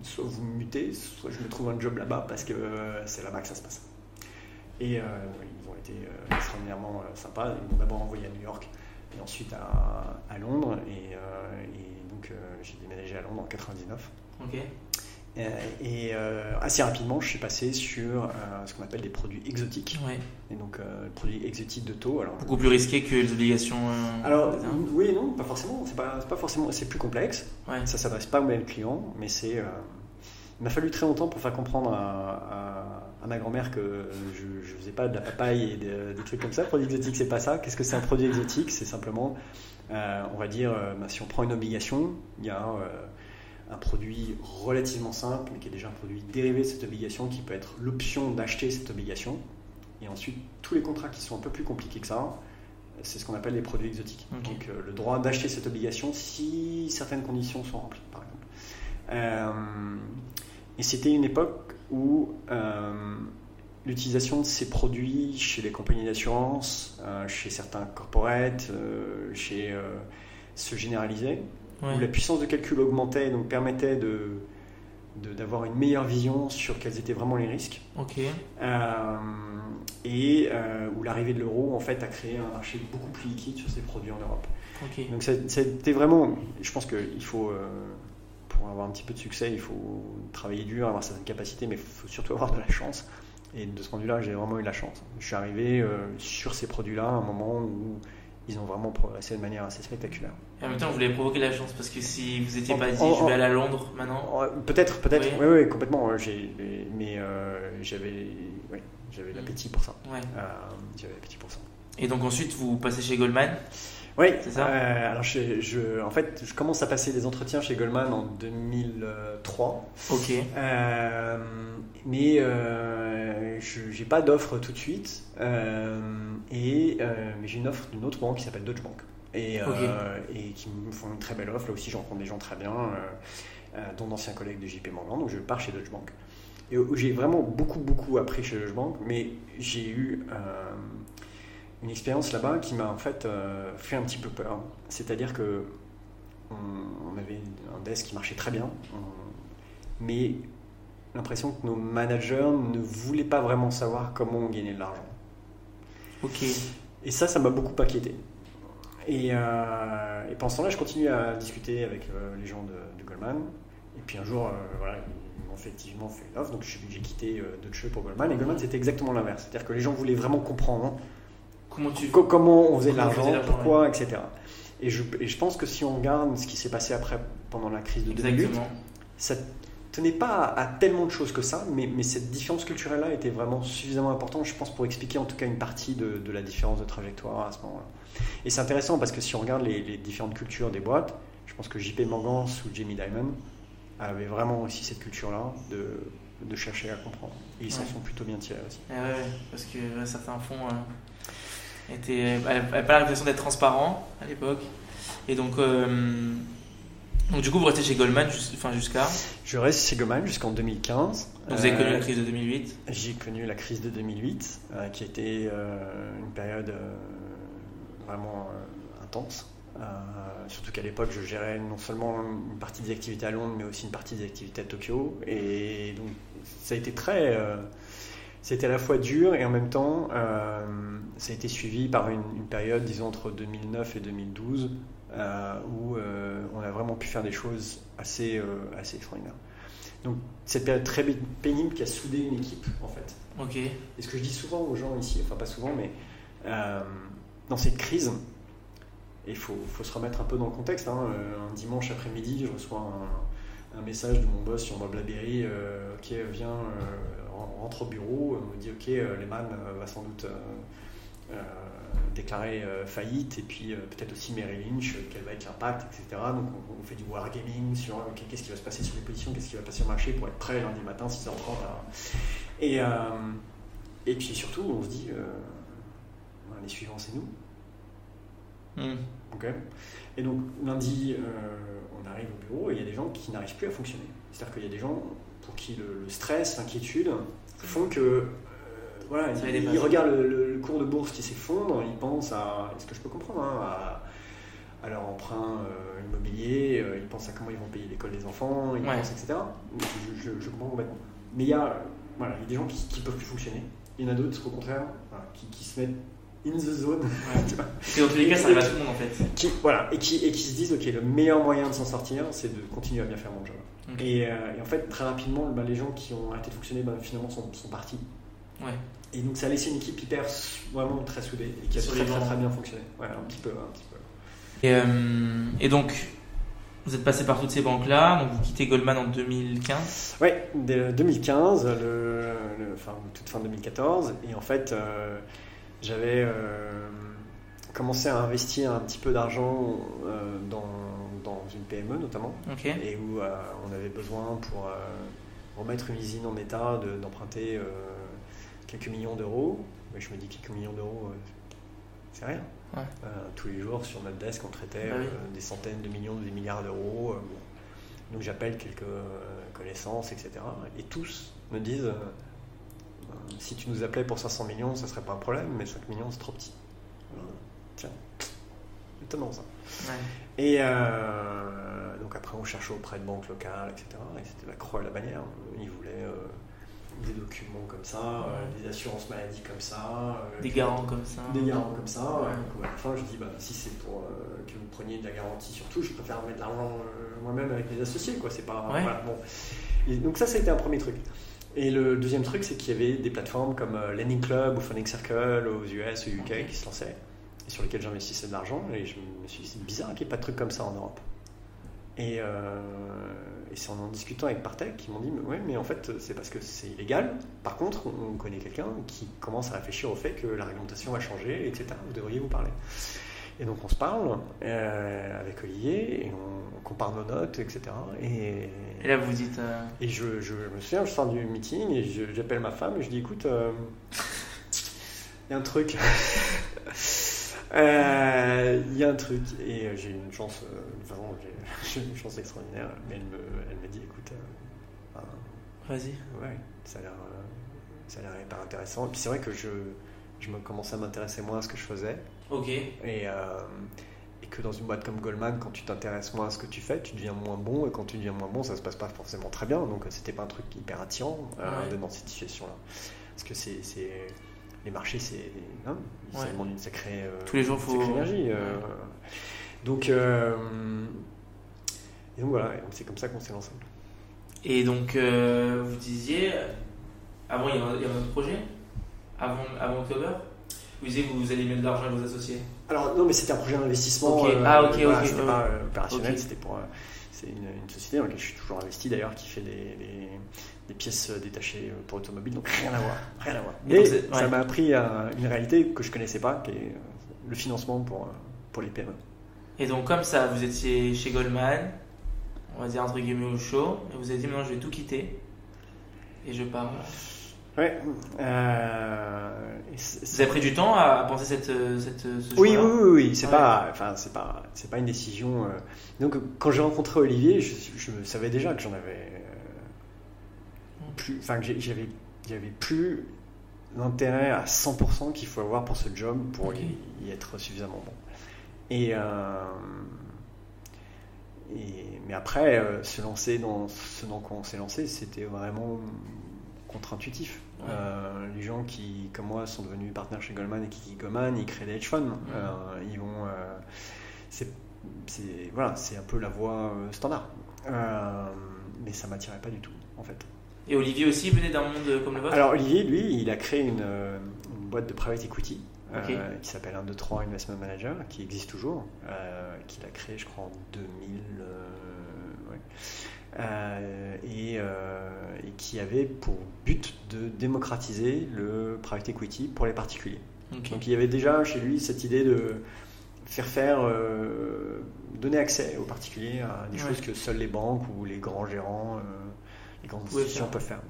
[SPEAKER 1] soit vous me mutez, soit je me trouve un job là-bas parce que euh, c'est là-bas que ça se passe. Et euh, ils ont été euh, extraordinairement sympas. Ils m'ont d'abord envoyé à New York et ensuite à, à Londres. Et, donc j'ai déménagé à Londres en 99.
[SPEAKER 2] Ok.
[SPEAKER 1] Euh, et euh, assez rapidement, je suis passé sur euh, ce qu'on appelle des produits exotiques.
[SPEAKER 2] Ouais.
[SPEAKER 1] Et donc, euh, produits exotiques de taux. Alors,
[SPEAKER 2] Beaucoup plus risqué que les obligations. euh,
[SPEAKER 1] alors oui et non, pas forcément. C'est pas, forcément. C'est plus complexe.
[SPEAKER 2] Ouais.
[SPEAKER 1] Ça s'adresse pas au même client, mais c'est. euh, il m'a fallu très longtemps pour faire comprendre à, à- à ma grand-mère que je, je faisais pas de la papaye et de- des trucs comme ça. Produit exotique, c'est pas ça. Qu'est-ce que c'est un produit exotique? C'est simplement, euh, on va dire, euh, bah, si on prend une obligation, il y a euh, un produit relativement simple, mais qui est déjà un produit dérivé de cette obligation, qui peut être l'option d'acheter cette obligation. Et ensuite, tous les contrats qui sont un peu plus compliqués que ça, c'est ce qu'on appelle les produits exotiques. Donc euh, le droit d'acheter cette obligation si certaines conditions sont remplies, par exemple. Euh, et c'était une époque où euh, l'utilisation de ces produits chez les compagnies d'assurance, chez certains corporates, chez, se généralisait. Où la puissance de calcul augmentait, donc permettait de d'avoir une meilleure vision sur quels étaient vraiment les risques. Euh, et euh, où l'arrivée de l'euro en fait a créé un marché beaucoup plus liquide sur ces produits en Europe. Donc c'était vraiment, je pense qu'il faut, euh, pour avoir un petit peu de succès, il faut travailler dur, avoir certaines capacités, mais il faut surtout avoir de la chance. Et de ce point de vue-là, j'ai vraiment eu la chance. Je suis arrivé sur ces produits-là à un moment où ils ont vraiment progressé de manière assez spectaculaire.
[SPEAKER 2] Et en même temps, vous voulez provoquer la chance parce que si vous n'étiez pas dit, je vais aller à Londres maintenant.
[SPEAKER 1] Peut-être, peut-être. Oui, oui, complètement. mais euh, j'avais, j'avais mm. l'appétit pour ça.
[SPEAKER 2] Ouais.
[SPEAKER 1] Euh, j'avais l'appétit pour ça.
[SPEAKER 2] Et donc ensuite, vous passez chez Goldman?
[SPEAKER 1] Oui, c'est ça. Euh, alors, je, en fait, je commence à passer des entretiens chez Goldman en 2003.
[SPEAKER 2] Ok.
[SPEAKER 1] Euh, mais euh, je n'ai pas d'offre tout de suite. et mais j'ai une offre d'une autre banque qui s'appelle Deutsche Bank. Et, et, qui me font une très belle offre. Là aussi, je rencontre des gens très bien, dont d'anciens collègues de JP Morgan. Donc, je pars chez Deutsche Bank. Et j'ai vraiment beaucoup, beaucoup appris chez Deutsche Bank. Mais j'ai eu une expérience là-bas qui m'a en fait euh, fait un petit peu peur. C'est-à-dire que on, avait un desk qui marchait très bien, mais l'impression que nos managers ne voulaient pas vraiment savoir comment on gagnait de l'argent.
[SPEAKER 2] Ok.
[SPEAKER 1] Et ça, ça m'a beaucoup inquiété. Et, euh, et pendant ce temps-là, je continue à discuter avec euh, les gens de, Goldman. Et puis un jour, voilà, ils m'ont effectivement fait une offre. Donc j'ai quitté Deutsche pour Goldman. Et Goldman, c'était exactement l'inverse. C'est-à-dire que les gens voulaient vraiment comprendre
[SPEAKER 2] Comment, tu...
[SPEAKER 1] comment on faisait de l'argent, pourquoi, etc. Et je, et je, pense que si on regarde ce qui s'est passé après, pendant la crise de 2008, ça tenait pas à, tellement de choses que ça, mais, mais cette différence culturelle-là était vraiment suffisamment importante, je pense, pour expliquer en tout cas une partie de, de la différence de trajectoire à ce moment-là. Et c'est intéressant parce que si on regarde les, les, différentes cultures des boîtes, je pense que JP Morgan ou Jamie Dimon avaient vraiment aussi cette culture-là de, de chercher à comprendre. Et ils s'en sont plutôt bien tirés aussi.
[SPEAKER 2] Ah ouais, parce que certains font. Euh, était, elle n'avait pas l'impression d'être transparent à l'époque. Et donc, euh, donc, du coup, vous restez chez Goldman enfin, jusqu'à
[SPEAKER 1] Je reste chez Goldman jusqu'en 2015.
[SPEAKER 2] Donc, vous avez connu la euh, crise de 2008
[SPEAKER 1] J'ai connu la crise de 2008, euh, qui a été une période vraiment intense. surtout qu'à l'époque, je gérais non seulement une partie des activités à Londres, mais aussi une partie des activités à Tokyo. Et donc, ça a été très c'était à la fois dur et en même temps, euh, ça a été suivi par une, période, disons, entre 2009 et 2012, euh, où euh, on a vraiment pu faire des choses assez, assez extraordinaires. Donc, cette période très pénible qui a soudé une équipe, en fait.
[SPEAKER 2] Ok.
[SPEAKER 1] Et ce que je dis souvent aux gens ici, enfin pas souvent, mais dans cette crise, il faut, faut, se remettre un peu dans le contexte. Hein, un dimanche après-midi, je reçois un, un, message de mon boss sur Blackberry, ok, viens rentre au bureau, on me dit ok, euh, Lehman euh, va sans doute euh, déclarer faillite et puis peut-être aussi Merrill Lynch, quel va être l'impact, etc. Donc on, fait du wargaming sur qu'est-ce qui va se passer sur les positions, qu'est-ce qui va passer sur le marché pour être prêt lundi matin 6h30. Et, et puis surtout, on se dit, les suivants, c'est nous.
[SPEAKER 2] Hmm.
[SPEAKER 1] ok et donc lundi, on arrive au bureau et il y a des gens qui n'arrivent plus à fonctionner. C'est-à-dire qu'il y a des gens pour qui le, stress, l'inquiétude font que euh, voilà, ils, regardent le, cours de bourse qui s'effondre, ils pensent à, est-ce que je peux comprendre, hein, à, leur emprunt euh, immobilier, euh, ils pensent à comment ils vont payer l'école des enfants, ils pensent, etc. Je, comprends complètement. Mais il y a, voilà, il y a des gens qui ne peuvent plus fonctionner. Il y en a d'autres, au contraire, qui, qui, se mettent in the zone.
[SPEAKER 2] et dans tous les cas, ça arrive à tout le monde en fait.
[SPEAKER 1] Qui, voilà, et qui, et qui se disent, ok, le meilleur moyen de s'en sortir, c'est de continuer à bien faire mon job. Euh, et, en fait, très rapidement, bah, les gens qui ont arrêté de fonctionner, bah, finalement, sont, sont partis.
[SPEAKER 2] Ouais.
[SPEAKER 1] Et donc, ça a laissé une équipe hyper, vraiment très soudée et qui a très, très, très, bien fonctionné. Ouais, un petit peu. Un petit peu.
[SPEAKER 2] Et, euh, et donc, vous êtes passé par toutes ces banques-là, donc vous quittez Goldman en 2015
[SPEAKER 1] Oui, 2015, le, enfin, toute fin 2014. Et en fait, euh, j'avais commencé à investir un petit peu d'argent dans une PME notamment, et où euh, on avait besoin pour euh, remettre une usine en état d'emprunter euh, quelques millions d'euros. je me dis quelques millions d'euros, c'est rien. tous les jours sur notre desk, on traitait bah des centaines de millions, des milliards d'euros. Donc j'appelle quelques connaissances, etc. Et tous me disent si tu nous appelais pour 500 millions, ça serait pas un problème, mais 5 millions, c'est trop petit. Tiens, étonnant ça. Et, euh, donc après, on cherchait auprès de banques locales, etc. Et c'était la croix et la bannière. Ils voulaient des documents comme ça, des assurances maladie comme ça.
[SPEAKER 2] des garants comme ça.
[SPEAKER 1] Des garants comme ça. à la fin, je dis, bah, si c'est pour que vous preniez de la garantie surtout, je préfère mettre de l'argent moi-même avec mes associés. Quoi. C'est pas, bon. Et donc ça, c'était un premier truc. Et le deuxième truc, c'est qu'il y avait des plateformes comme euh, Lending Club ou Funding Circle aux US, au UK qui se lançaient sur lesquelles j'investissais de l'argent. Et je me suis dit, c'est bizarre qu'il n'y ait pas de trucs comme ça en Europe. Et, euh, et c'est en en discutant avec Partech qu'ils m'ont dit, oui, mais en fait, c'est parce que c'est illégal. Par contre, on connaît quelqu'un qui commence à réfléchir au fait que la réglementation va changer, etc. Vous devriez vous parler. Et donc on se parle euh, avec Olivier et on, compare nos notes, etc. Et,
[SPEAKER 2] là vous dites. Euh,
[SPEAKER 1] et je, je, me souviens, je sors du meeting et j'appelle ma femme et je dis écoute, il y a un truc. Il y a un truc. Et j'ai une chance, vraiment, j'ai une chance extraordinaire. Mais elle me, elle me dit écoute.
[SPEAKER 2] Vas-y.
[SPEAKER 1] Ouais, ça a l'air. ça a l'air hyper intéressant. Et puis c'est vrai que je, je me commençais à m'intéresser moins à ce que je faisais.
[SPEAKER 2] Ok.
[SPEAKER 1] Et, euh, et que dans une boîte comme Goldman, quand tu t'intéresses moins à ce que tu fais, tu deviens moins bon. Et quand tu deviens moins bon, ça se passe pas forcément très bien. Donc c'était pas un truc hyper attirant euh, dans cette situation-là. Parce que c'est les marchés, c'est hein, ça demande une sacrée, euh,
[SPEAKER 2] Tous les jours, faut...
[SPEAKER 1] énergie. Donc, et donc voilà, c'est comme ça qu'on s'est lancé.
[SPEAKER 2] Et donc vous disiez, avant il y a un, autre projet, avant, avant octobre? Vous disiez que vous allez mettre de l'argent à vos associés?
[SPEAKER 1] Alors non, mais c'était un projet d'investissement.
[SPEAKER 2] Euh, ah ok, ok.
[SPEAKER 1] C'était pas euh, opérationnel, c'était pour. Euh, c'est une, société dans laquelle je suis toujours investi d'ailleurs, qui fait des, des, pièces détachées pour automobile, donc rien à voir. Rien à voir. Mais ça m'a appris à une réalité que je connaissais pas, qui est le financement pour, pour les PME.
[SPEAKER 2] Et donc comme ça, vous étiez chez Goldman, on va dire entre guillemets au show, et vous avez dit maintenant je vais tout quitter et je pars.
[SPEAKER 1] Ouais.
[SPEAKER 2] Euh, Vous avez pris du temps à penser cette, cette ce
[SPEAKER 1] oui, oui, oui, oui, C'est pas, enfin, c'est pas, c'est pas une décision. Euh. Donc, quand j'ai rencontré Olivier, je, je, savais déjà que j'en avais euh, plus, enfin, que j'avais, j'avais plus l'intérêt à 100% qu'il faut avoir pour ce job pour y, être suffisamment bon. Et, et mais après, se lancer dans ce dans quoi on s'est lancé, c'était vraiment contre-intuitif. Euh, les gens qui, comme moi, sont devenus partenaires chez Goldman et qui Goldman, ils créent des hedge funds. Euh, ils vont, euh, c'est, voilà, c'est un peu la voie standard. mais ça m'attirait pas du tout, en fait.
[SPEAKER 2] Et Olivier aussi venait d'un monde comme le vôtre?
[SPEAKER 1] Alors Olivier, lui, il a créé une, boîte de private equity qui s'appelle 1, 2, 3 Investment Manager, qui existe toujours, qu'il a créé, je crois, en 2000. Euh, euh, et, qui avait pour but de démocratiser le private equity pour les particuliers. Donc il y avait déjà chez lui cette idée de faire faire, euh, donner accès aux particuliers à des choses que seules les banques ou les grands gérants, les grandes institutions peuvent faire.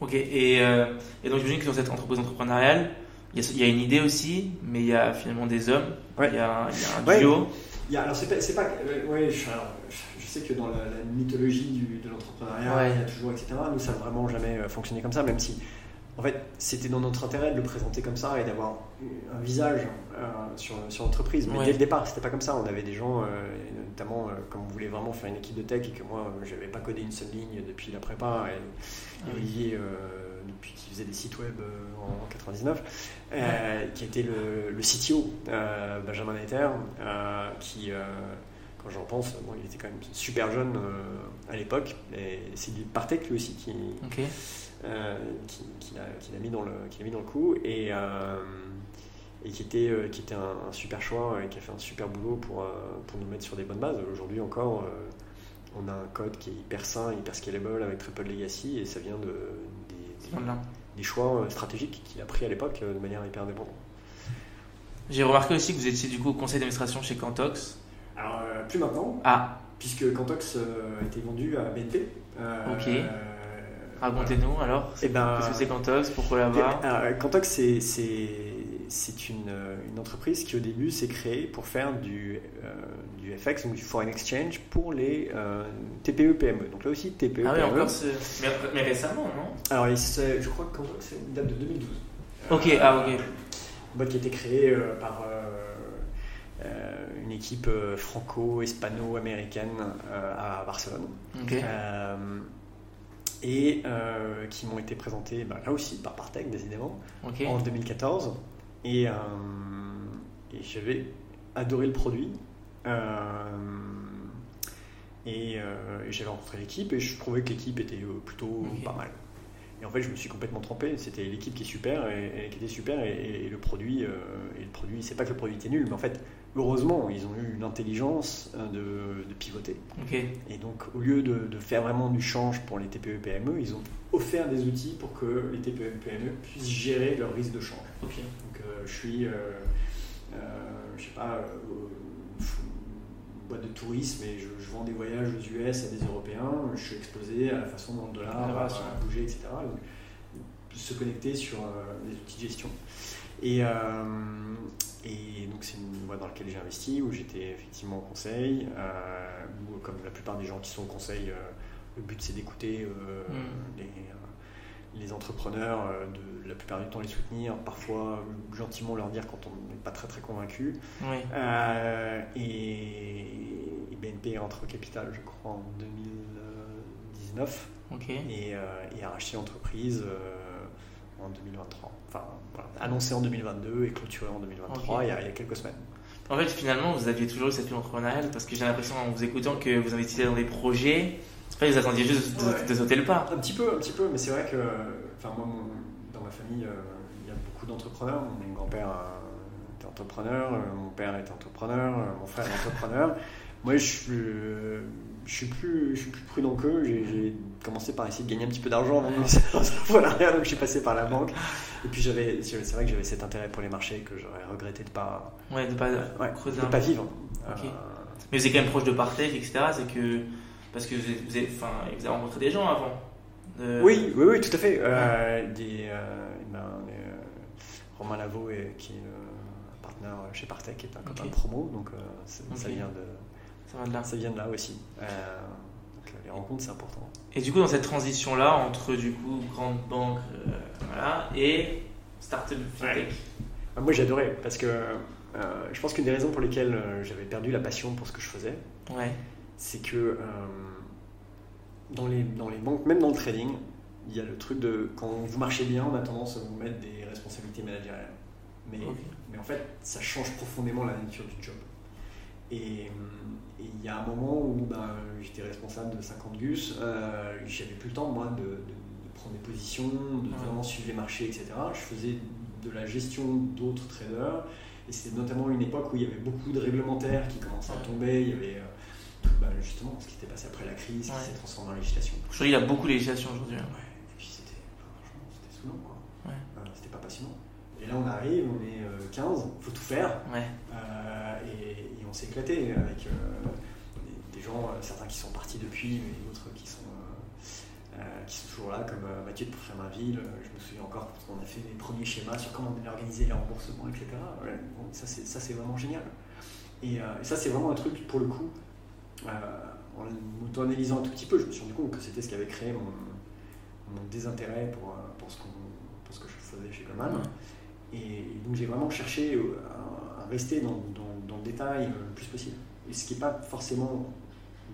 [SPEAKER 2] Ok, et, et donc j'imagine que dans cette entreprise entrepreneuriale, il y, a une idée aussi, mais il y a finalement des hommes, il, y a, un duo.
[SPEAKER 1] Il y a, alors c'est pas, pas ouais, je, sais que dans la, mythologie de l'entrepreneuriat, il y a toujours, etc. Nous, ça n'a vraiment jamais euh, fonctionné comme ça, même si, en fait, c'était dans notre intérêt de le présenter comme ça et d'avoir un visage euh, sur, sur l'entreprise. Mais dès le départ, c'était pas comme ça. On avait des gens, euh, notamment comme on voulait vraiment faire une équipe de tech et que moi, je n'avais pas codé une seule ligne depuis la prépa. Et, Olivier, depuis qu'il faisait des sites web en 99, qui était le, le CTO, Benjamin Netter, qui quand j'en pense, bon, il était quand même super jeune euh, à l'époque, et c'est Partec lui aussi qui, euh, qui, qui l'a mis, dans le, qui mis dans le coup, et, euh, et qui était, qui était un, super choix et qui a fait un super boulot pour, pour nous mettre sur des bonnes bases. Aujourd'hui encore, on a un code qui est hyper sain, hyper scalable avec très peu de legacy, et ça vient de, des, des choix stratégiques qu'il a pris à l'époque de manière hyper indépendante.
[SPEAKER 2] J'ai remarqué aussi que vous étiez du coup au conseil d'administration chez Cantox.
[SPEAKER 1] Alors, euh, plus maintenant.
[SPEAKER 2] Ah.
[SPEAKER 1] Puisque Cantox euh, a été vendu à BNP.
[SPEAKER 2] Euh, ok. Racontez-nous alors. Eh ben, Qu'est-ce que c'est Cantox? Pourquoi là-bas?
[SPEAKER 1] Cantox, c'est, c'est, une, une, entreprise qui au début s'est créée pour faire du, du FX, donc du foreign exchange, pour les TPE-PME. Donc là aussi, TPE-PME.
[SPEAKER 2] Ah oui, encore, mais, mais, récemment, non?
[SPEAKER 1] Alors, je crois que Cantox, c'est une date de 2012.
[SPEAKER 2] Ok, ah ok.
[SPEAKER 1] Boîte qui a été créée par une équipe franco-hispano-américaine à Barcelone. et qui m'ont été présentés bah, là aussi par Partech, décidément, en 2014. Et, et j'avais adoré le produit. et, j'avais rencontré l'équipe et je trouvais que l'équipe était plutôt pas mal. Et en fait, je me suis complètement trompé. C'était l'équipe qui est super et, qui était super et, le produit. Euh, et le produit, c'est pas que le produit était nul, mais en fait, heureusement, ils ont eu l'intelligence euh, de, pivoter. Et donc, au lieu de, faire vraiment du change pour les TPE PME, ils ont offert des outils pour que les TPE PME puissent gérer leur risque de change. Donc, euh, je suis, je sais pas boîte de tourisme et je, vends des voyages aux US à des Européens, je suis exposé à la façon dont le dollar va bouger, etc. Donc, se connecter sur des outils de gestion. Et, euh, et donc c'est une boîte dans laquelle j'ai investi, où j'étais effectivement au conseil, euh, où comme la plupart des gens qui sont au conseil, euh, le but c'est d'écouter mm. les, les, entrepreneurs, de la plupart du temps les soutenir, parfois gentiment leur dire quand on n'est pas très très convaincu. et, BNP rentre au capital, je crois, en 2019. Et, a racheté l'entreprise en 2023. Enfin, voilà, annoncé en 2022 et clôturé en 2023, il, y a, quelques semaines.
[SPEAKER 2] En fait, finalement, vous aviez toujours eu cette vie entrepreneuriale parce que j'ai l'impression en vous écoutant que vous investissez dans des projets. C'est pas que vous attendiez juste de, sauter le pas.
[SPEAKER 1] Un petit peu, un petit peu, mais c'est vrai que, enfin, moi, dans ma famille, euh, il y a beaucoup d'entrepreneurs. Mon grand-père était entrepreneur, euh, mon père est entrepreneur, euh, mon frère est entrepreneur. moi, je suis je suis plus, je suis plus prudent qu'eux. J'ai commencé par essayer de gagner un petit peu d'argent avant de voilà, donc je suis passé par la banque. Et puis j'avais, c'est vrai que j'avais cet intérêt pour les marchés que j'aurais regretté de pas,
[SPEAKER 2] ouais, de pas,
[SPEAKER 1] de pas vivre.
[SPEAKER 2] Euh, Mais vous êtes quand même proche de Partech, etc. C'est que parce que vous avez, enfin, vous avez rencontré des gens avant.
[SPEAKER 1] Oui, oui, oui, tout à fait. Euh, des, euh, ben, Romain Lavaux, qui est un partenaire chez Partech, est un copain de promo, donc ça vient de
[SPEAKER 2] ça vient de là.
[SPEAKER 1] Ça vient de là aussi. Euh, donc, euh, les rencontres, c'est important.
[SPEAKER 2] Et du coup, dans cette transition-là, entre du coup grande banque euh, voilà, et startup fintech
[SPEAKER 1] bah, Moi, j'adorais parce que je pense qu'une des raisons pour lesquelles j'avais perdu la passion pour ce que je faisais,
[SPEAKER 2] ouais.
[SPEAKER 1] c'est que dans, les, dans les banques, même dans le trading, il y a le truc de quand vous marchez bien, on a tendance à vous mettre des responsabilités managériales. Mais, mais en fait, ça change profondément la nature du job. Et il y a un moment où ben, j'étais responsable de 50 gus, euh, j'avais plus le temps moi de, prendre des positions, de vraiment suivre les marchés, etc. Je faisais de la gestion d'autres traders et c'était notamment une époque où il y avait beaucoup de réglementaires qui commençaient à tomber, il y avait euh, ben, justement ce qui était passé après la crise, qui s'est transformé en législation.
[SPEAKER 2] Aujourd'hui il y a beaucoup de législation aujourd'hui.
[SPEAKER 1] Ouais. Et puis c'était, c'était saoulant. Euh, c'était pas passionnant. Et là on arrive, on est 15, il faut tout faire.
[SPEAKER 2] Ouais
[SPEAKER 1] on s'est éclaté avec euh, des, gens, euh, certains qui sont partis depuis, mais d'autres qui sont, euh, qui sont toujours là, comme Mathieu de Ville. je me souviens encore quand on a fait les premiers schémas sur comment on allait organiser les remboursements, etc. ça, c'est vraiment génial. Et, ça, c'est vraiment un truc, pour le coup, en m'auto-analysant un tout petit peu, je me suis rendu compte que c'était ce qui avait créé mon, désintérêt pour, pour, ce ce que je faisais chez Goldman. Et donc j'ai vraiment cherché à, rester dans, dans le détail le plus possible. Et ce qui n'est pas forcément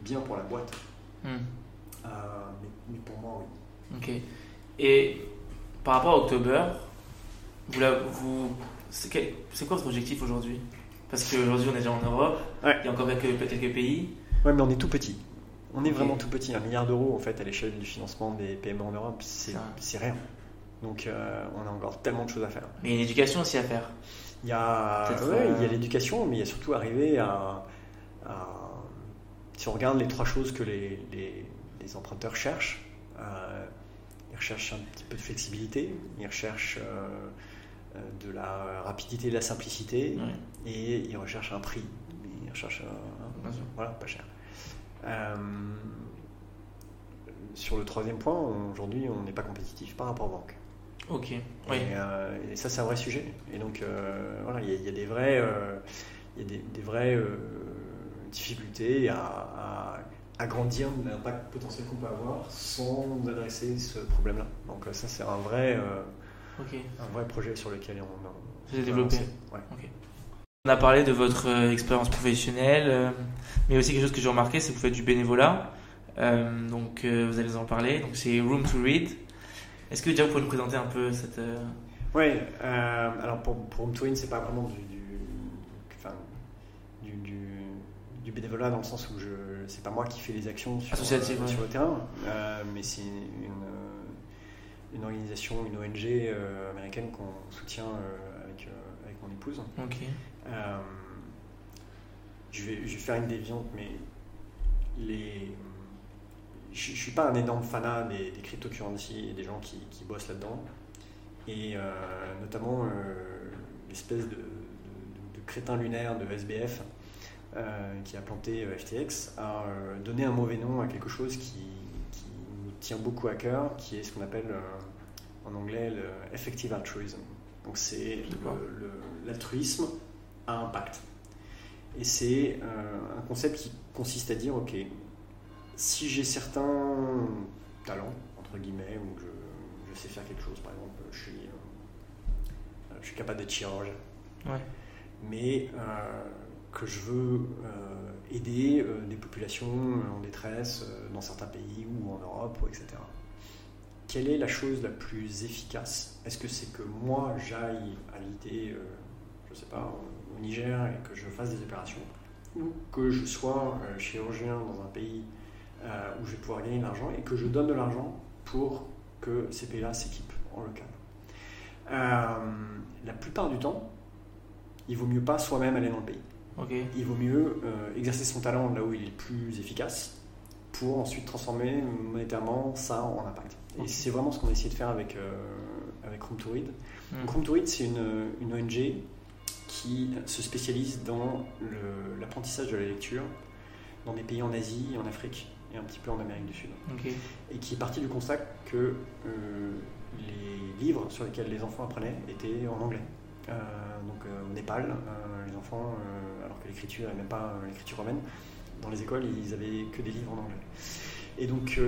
[SPEAKER 1] bien pour la boîte. Hmm. Euh, mais, pour moi, oui.
[SPEAKER 2] Ok. Et par rapport à October, vous, vous, c'est, quoi votre objectif aujourd'hui? Parce qu'aujourd'hui, on est déjà en Europe, il y a encore quelques, quelques pays.
[SPEAKER 1] Ouais, mais on est tout petit. On est vraiment tout petit. Un milliard d'euros, en fait, à l'échelle du financement des PME en Europe, c'est rien. Donc, euh, on a encore tellement de choses à faire.
[SPEAKER 2] Mais il y a une éducation aussi à faire.
[SPEAKER 1] Il y a, a l'éducation, mais il y a surtout arriver à, Si on regarde les trois choses que les, les, emprunteurs cherchent, euh, ils recherchent un petit peu de flexibilité, ils recherchent euh, euh, de la rapidité de la simplicité, et ils recherchent un prix. Ils recherchent un, voilà, pas cher. sur le troisième point, aujourd'hui, on n'est pas compétitif par rapport aux banques.
[SPEAKER 2] Ok.
[SPEAKER 1] Oui. Euh, et, ça, c'est un vrai sujet. Et donc, euh, voilà, il y, a des vrais, euh, y a des, vraies difficultés à, agrandir l'impact potentiel qu'on peut avoir sans adresser ce problème-là. Donc, ça, c'est un vrai, un vrai projet sur lequel on,
[SPEAKER 2] a développé.
[SPEAKER 1] Ouais.
[SPEAKER 2] On a parlé de votre euh, expérience professionnelle, euh, mais aussi quelque chose que j'ai remarqué, c'est que vous faites du bénévolat. Euh, donc vous allez en parler. Donc c'est Room to Read. Est-ce que déjà vous pouvez nous présenter un peu cette.
[SPEAKER 1] Oui, alors pour, pour Read, c'est pas vraiment du, du, du, bénévolat dans le sens où je c'est pas moi qui fais les actions sur, sur le terrain, mais c'est une, une, organisation, une ONG américaine qu'on soutient avec, avec mon épouse.
[SPEAKER 2] Ok.
[SPEAKER 1] Euh, je, vais, je vais faire une déviante, mais les, je ne suis pas un énorme fanat des, des cryptocurrencies et des gens qui, qui bossent là-dedans. Et euh, notamment euh, l'espèce de, de, crétin lunaire de SBF qui a planté FTX a donné un mauvais nom à quelque chose qui, qui, nous tient beaucoup à cœur, qui est ce qu'on appelle en anglais le effective altruism. Donc c'est l'altruisme à impact. Et c'est euh, un concept qui consiste à dire, ok, si j'ai certains talents, entre guillemets, ou je, je, sais faire quelque chose, par exemple, je suis, euh, je suis capable d'être chirurgien, mais euh, que je veux aider des populations en détresse dans certains pays ou en Europe, etc. Quelle est la chose la plus efficace? Est-ce que c'est que moi j'aille à l'idée, je sais pas, au Niger et que je fasse des opérations, ou que je sois euh, chirurgien dans un pays euh, où je vais pouvoir gagner de l'argent et que je donne de l'argent pour que ces pays-là s'équipent en local. Euh, la plupart du temps, il vaut mieux pas soi-même aller dans le pays. Il vaut mieux exercer son talent là où il est plus efficace pour ensuite transformer monétairement ça en impact. Et c'est vraiment ce qu'on a essayé de faire avec, avec Room to Read. Hmm. Room to Read, c'est une, une, ONG qui se spécialise dans l'apprentissage de la lecture dans des pays en Asie, en Afrique et un petit peu en Amérique du Sud. Et qui est parti du constat que euh, les livres sur lesquels les enfants apprenaient étaient en anglais. Euh, donc euh, au Népal, les enfants, alors que l'écriture n'est même pas l'écriture romaine, dans les écoles, ils avaient que des livres en anglais. Et donc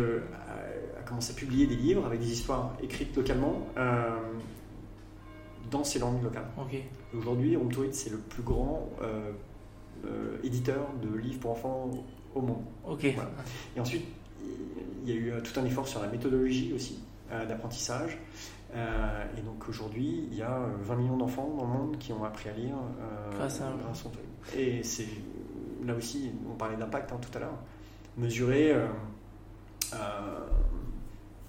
[SPEAKER 1] a commencé à publier des livres avec des histoires écrites localement dans ces langues locales. Aujourd'hui, HomeToid, c'est le plus grand éditeur de livres pour enfants au monde. Et ensuite, il y a eu euh, tout un effort sur la méthodologie aussi d'apprentissage. et donc aujourd'hui, il y a 20 millions d'enfants dans le monde qui ont appris à lire grâce à, grâce Et c'est là aussi, on parlait d'impact hein, tout à l'heure, mesurer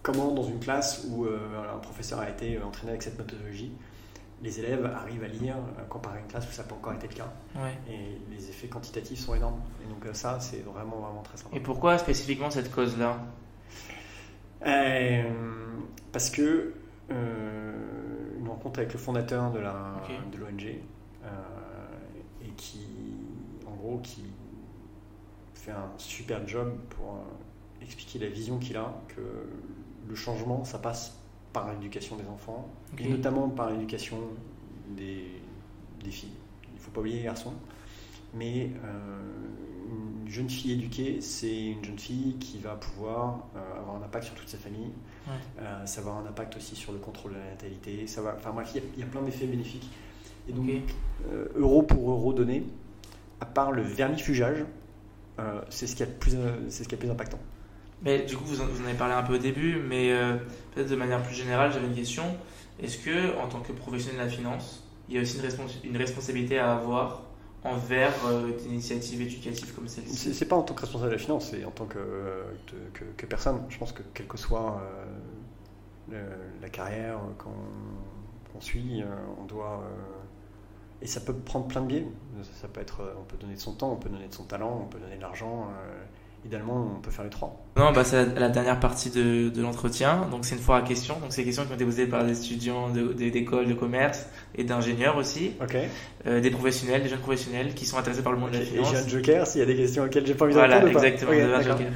[SPEAKER 1] comment dans une classe où un professeur a été entraîné avec cette méthodologie, les élèves arrivent à lire euh, comparé à une classe où ça n'a pas encore été le cas. Et les effets quantitatifs sont énormes. Et donc euh, ça, c'est vraiment, vraiment très sympa.
[SPEAKER 2] Et pourquoi spécifiquement cette cause-là?
[SPEAKER 1] Euh, Parce que une rencontre avec le fondateur de l'ONG et qui, en gros, qui fait un super job pour expliquer la vision qu'il a, que le changement, ça passe par l'éducation des enfants, et notamment par l'éducation des, des, filles. Il ne faut pas oublier les garçons. Mais euh, une jeune fille éduquée, c'est une jeune fille qui va pouvoir euh, avoir un impact sur toute sa famille, euh, ça va avoir un impact aussi sur le contrôle de la natalité, ça va, enfin bref, il y, a plein d'effets bénéfiques. Et donc, euro pour euro donné, à part le vermifugeage, c'est ce qui est plus, c'est ce qui est plus impactant.
[SPEAKER 2] Mais du coup, vous en, avez parlé un peu au début, mais euh, peut-être de manière plus générale, j'avais une question. Est-ce que, en tant que professionnel de la finance, il y a aussi une, responsabilité à avoir envers euh, des initiatives éducatives comme celle-ci?
[SPEAKER 1] C'est pas en tant que responsable de la finance, c'est en tant que, que, personne. Je pense que quelle que soit euh, la carrière qu'on suit, on doit. et ça peut prendre plein de biais. Ça peut être, on peut donner de son temps, on peut donner de son talent, on peut donner de l'argent idéalement, on peut faire les trois.
[SPEAKER 2] Non, bah, c'est la, dernière partie de, de l'entretien. Donc, c'est une fois à question. Donc, c'est des questions qui ont été posées par des étudiants d'école de, de, commerce et d'ingénieurs aussi.
[SPEAKER 1] Ok.
[SPEAKER 2] Euh, des professionnels, des jeunes professionnels qui sont intéressés par le monde de la finance.
[SPEAKER 1] Et j'ai un joker s'il y a des questions auxquelles j'ai pas envie de
[SPEAKER 2] voilà, répondre. Voilà, exactement. un joker.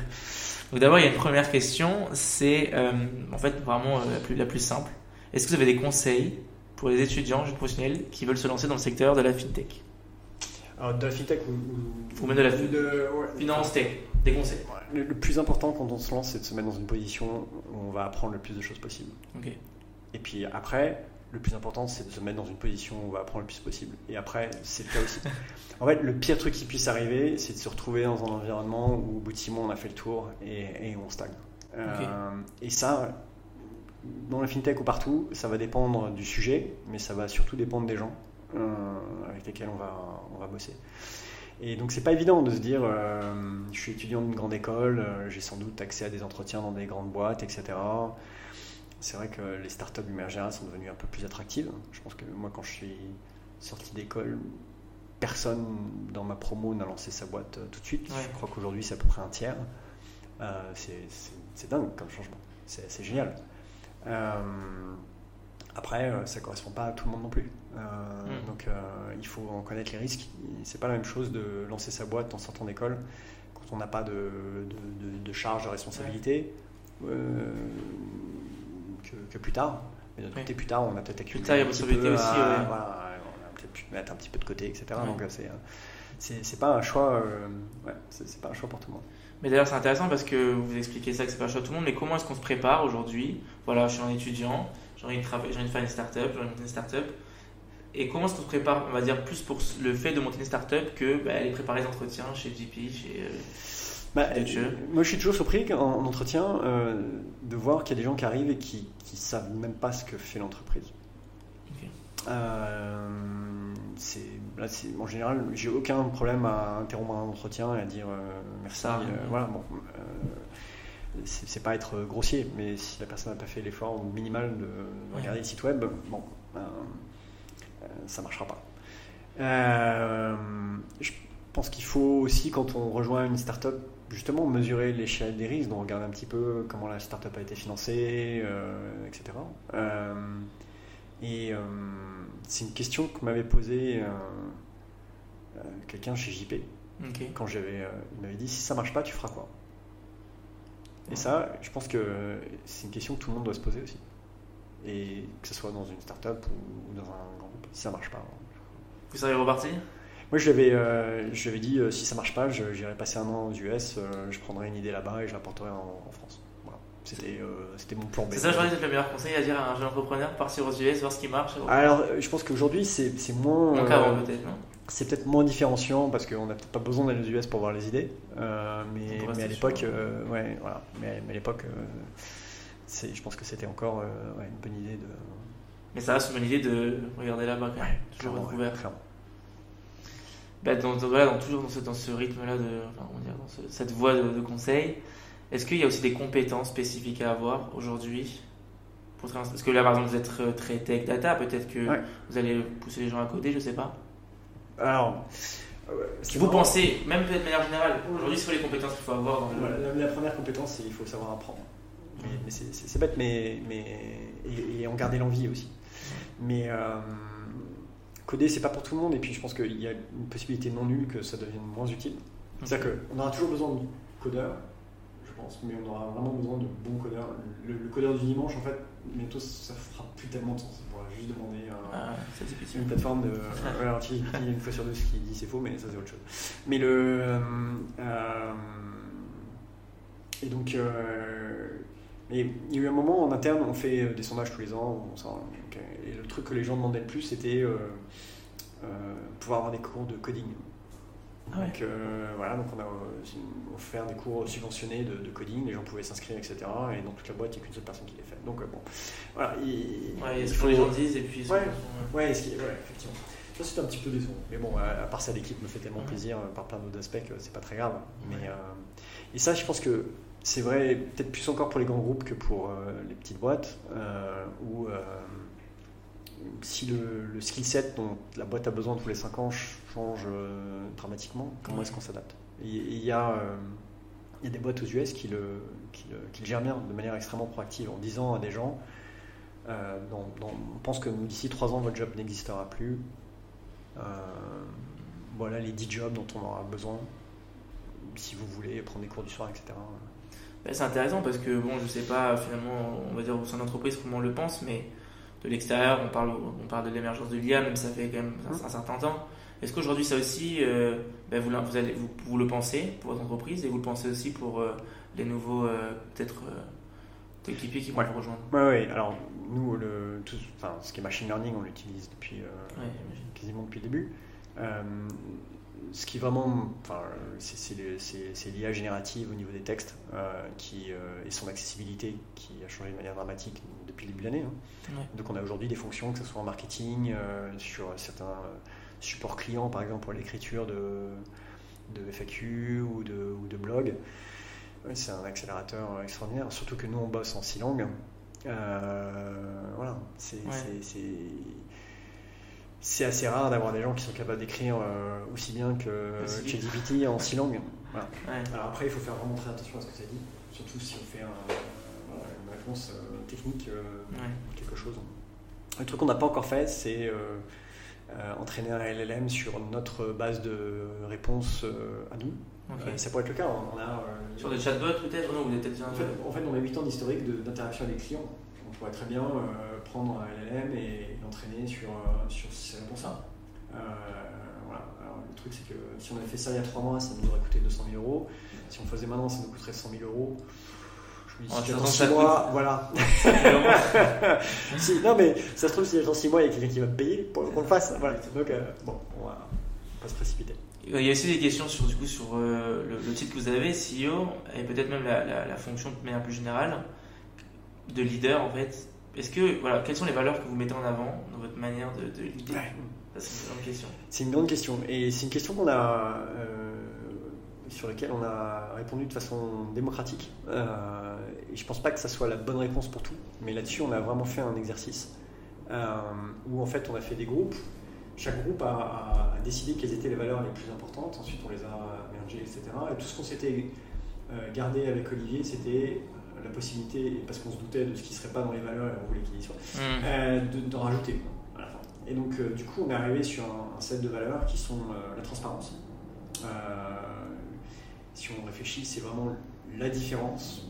[SPEAKER 2] Donc, d'abord, il y a une première question. C'est euh, en fait vraiment euh, la, plus, la plus simple. Est-ce que vous avez des conseils pour les étudiants, jeunes professionnels qui veulent se lancer dans le secteur de la fintech?
[SPEAKER 1] Alors, de la fintech ou,
[SPEAKER 2] ou, même de la de, finance tech des conseils.
[SPEAKER 1] Le, plus important quand on se lance, c'est de se mettre dans une position où on va apprendre le plus de choses possible. Et puis après, le plus important, c'est de se mettre dans une position où on va apprendre le plus possible. Et après, c'est le cas aussi. en fait, le pire truc qui puisse arriver, c'est de se retrouver dans un environnement où au bout de six mois, on a fait le tour et, on stagne. Euh, et ça, dans la fintech ou partout, ça va dépendre du sujet, mais ça va surtout dépendre des gens avec lesquels on va, on va bosser. Et donc c'est pas évident de se dire, euh, je suis étudiant d'une grande école, j'ai sans doute accès à des entretiens dans des grandes boîtes, etc c'est vrai que les startups du général sont devenues un peu plus attractives. Je pense que moi, quand je suis sorti d'école, personne dans ma promo n'a lancé sa boîte euh, tout de suite. Je crois qu'aujourd'hui, c'est à peu près un tiers. Euh, c'est dingue comme changement. C'est génial. Euh, après, ça ne correspond pas à tout le monde non plus. Mm. Donc, il faut en connaître les risques. C'est pas la même chose de lancer sa boîte en sortant d'école quand on n'a pas de, de, charge de responsabilité que, plus tard. Mais de côté, plus tard, on a peut-être accumulé.
[SPEAKER 2] Plus tard, il y a possibilité aussi.
[SPEAKER 1] Euh, on a peut-être pu mettre un petit peu de côté, etc. Donc, euh, euh, c'est, c'est, pas un choix. ouais, c'est, pas un choix pour tout le monde.
[SPEAKER 2] Mais d'ailleurs, c'est intéressant parce que vous expliquez ça que c'est pas un choix pour tout le monde. Mais comment est-ce qu'on se prépare aujourd'hui? Voilà, je suis un étudiant, j'ai envie de, travailler, j'ai envie de faire une start-up, j'ai envie de monter une start-up. Et comment est-ce qu'on se prépare, on va dire, plus pour le fait de monter une start-up que bah, aller préparer les entretiens chez GP, chez.
[SPEAKER 1] Bah, moi, je suis toujours surpris en, entretien euh, de voir qu'il y a des gens qui arrivent et qui ne savent même pas ce que fait l'entreprise. Euh, en général, j'ai aucun problème à interrompre un entretien et à dire euh, merci. voilà, bon, c'est pas être grossier, mais si la personne n'a pas fait l'effort minimal de regarder le site web, bon, ben, ça marchera pas. je pense qu'il faut aussi, quand on rejoint une startup, justement mesurer l'échelle des risques, donc regarder un petit peu comment la startup a été financée, euh, etc. et euh, c'est une question que m'avait posée euh, quelqu'un chez JP. Quand j'avais, il m'avait dit si ça marche pas, tu feras quoi? Et ça, je pense que c'est une question que tout le monde doit se poser aussi. Et que ce soit dans une startup ou, dans un grand groupe, si ça marche pas.
[SPEAKER 2] Vous savez repartir
[SPEAKER 1] moi, je lui avais, euh, dit, euh, si ça marche pas, j'irai passer un an aux US, euh, je prendrai une idée là-bas et je l'apporterai en, en, France. Voilà. C'était mon plan B.
[SPEAKER 2] C'est ça, je le meilleur conseil à dire à un jeune entrepreneur, partir aux US, voir ce qui marche.
[SPEAKER 1] Alors, je pense qu'aujourd'hui, c'est moins.
[SPEAKER 2] peut-être, non?
[SPEAKER 1] C'est peut-être moins différenciant parce qu'on n'a peut-être pas besoin d'aller aux US pour voir les idées. mais, mais, à l'époque, ouais, voilà. Mais, à l'époque, je pense que c'était encore une bonne idée de.
[SPEAKER 2] Mais ça reste une bonne idée de regarder là-bas, ouais, toujours ouvert bah, dans, dans, toujours dans ce, dans ce rythme-là, de, enfin, dire, dans cette voie de, de conseil, est-ce qu'il y a aussi des compétences spécifiques à avoir aujourd'hui Parce que là, par exemple, vous êtes très tech data, peut-être que vous allez pousser les gens à coder, je sais pas.
[SPEAKER 1] Alors,
[SPEAKER 2] euh, vous pensez, même peut-être de manière générale, aujourd'hui, quoi les compétences qu'il faut avoir dans
[SPEAKER 1] le... la, première compétence, c'est qu'il faut savoir apprendre. Mais, c'est bête, mais, mais et, en garder l'envie aussi. Mais euh, coder, c'est pas pour tout le monde, et puis je pense qu'il y a une possibilité non nulle que ça devienne moins utile. C'est-à-dire qu'on aura toujours besoin de codeurs, je pense, mais on aura vraiment besoin de bons codeurs. Le, codeur du dimanche, en fait, bientôt ça fera plus tellement de sens. On pourra juste demander à ah, une plateforme de. alors, une fois sur deux ce qui dit c'est faux, mais ça c'est autre chose. Mais le. Euh, et donc. Euh, il y a eu un moment en interne, on fait des sondages tous les ans. et le truc que les gens demandaient le plus, c'était euh, euh, pouvoir avoir des cours de coding. Ah donc euh, voilà, donc on a offert des cours subventionnés de, coding, les gens pouvaient s'inscrire, etc. Et dans toute la boîte, il n'y a qu'une seule personne qui les fait. Donc bon, voilà.
[SPEAKER 2] Il, ouais, ce que les gens disent et puis.
[SPEAKER 1] Ouais, ouais, ouais, effectivement. Ça, c'est un petit peu décevant. Mais bon, à, part ça, l'équipe me fait tellement plaisir par plein d'autres aspects que c'est pas très grave. Mais, et ça, je pense que c'est vrai, peut-être plus encore pour les grands groupes que pour euh, les petites boîtes, euh, où euh, si le, skill set dont la boîte a besoin tous les 5 ans change dramatiquement, comment est-ce qu'on s'adapte? Il y, a, y a des boîtes aux US qui le, qui, le, gèrent bien de manière extrêmement proactive en disant à des gens on pense que d'ici 3 ans votre job n'existera plus. voilà les 10 jobs dont on aura besoin si vous voulez prendre des cours du soir, etc.
[SPEAKER 2] Ben, c'est intéressant parce que, bon, je sais pas finalement, on va dire au sein d'entreprise comment on le pense, mais de l'extérieur, on parle, on parle de l'émergence de l'IA, même ça fait quand même un, certain temps. Est-ce qu'aujourd'hui, ça aussi, euh, ben, vous, vous, allez, vous, le pensez pour votre entreprise et vous le pensez aussi pour euh, les nouveaux, euh, peut-être, équipiers qui vont vous rejoindre?
[SPEAKER 1] Oui, ouais. alors nous, le, tout, enfin, ce qui est machine learning, on l'utilise depuis quasiment depuis le début. ce qui vraiment, enfin, c'est l'IA générative au niveau des textes qui, et son accessibilité qui a changé de manière dramatique depuis le début de l'année. Hein. Donc on a aujourd'hui des fonctions, que ce soit en marketing, sur certains supports clients, par exemple pour l'écriture de, de FAQ ou de, ou de blog. c'est un accélérateur extraordinaire, surtout que nous on bosse en six langues. Euh, voilà, c'est assez rare d'avoir des gens qui sont capables d'écrire euh, aussi bien que ChatGPT en six langues. Alors après, il faut faire vraiment très attention à ce que ça dit, surtout si on fait une réponse euh, technique, quelque chose. Le truc qu'on n'a pas encore fait, c'est euh, entraîner un LLM sur notre base de réponses euh, à nous. Euh, ça pourrait être le cas. On a,
[SPEAKER 2] sur des chatbots peut-être Non, vous êtes
[SPEAKER 1] en fait, en fait, on a 8 ans d'historique d'interaction avec les clients. On pourrait très bien prendre un LLM et l'entraîner sur, sur ces réponses-là. voilà. le truc, c'est que si on avait fait ça il y a 3 mois, ça nous aurait coûté 200 000 euros. Si on faisait maintenant, ça nous coûterait 100 000 euros j'attends 6 mois, voilà. non, mais ça se trouve, si j'attends 6 mois, il y a quelqu'un qui va me payer pour qu'on le fasse. Voilà. Donc, euh, bon, on va pas se précipiter.
[SPEAKER 2] Il y a aussi des questions sur, du coup, sur euh, le, titre que vous avez, CEO, et peut-être même la, la, fonction de manière plus générale de leader en fait. Est-ce que, voilà, quelles sont les valeurs que vous mettez en avant dans votre manière de, de leader? C'est une grande question.
[SPEAKER 1] C'est une grande question. Et c'est une question qu'on a. Euh, sur lesquels on a répondu de façon démocratique. Euh, et je ne pense pas que ça soit la bonne réponse pour tout, mais là-dessus, on a vraiment fait un exercice euh, où en fait, on a fait des groupes. Chaque groupe a, décidé quelles étaient les valeurs les plus importantes. Ensuite, on les a mélangées, etc. Et tout ce qu'on s'était euh, gardé avec Olivier, c'était la possibilité, parce qu'on se doutait de ce qui ne serait pas dans les valeurs et on voulait qu'il y soit, mmh. d'en rajouter. Et donc, du coup, on est arrivé sur un, set de valeurs qui sont la transparence si on réfléchit, c'est vraiment la différence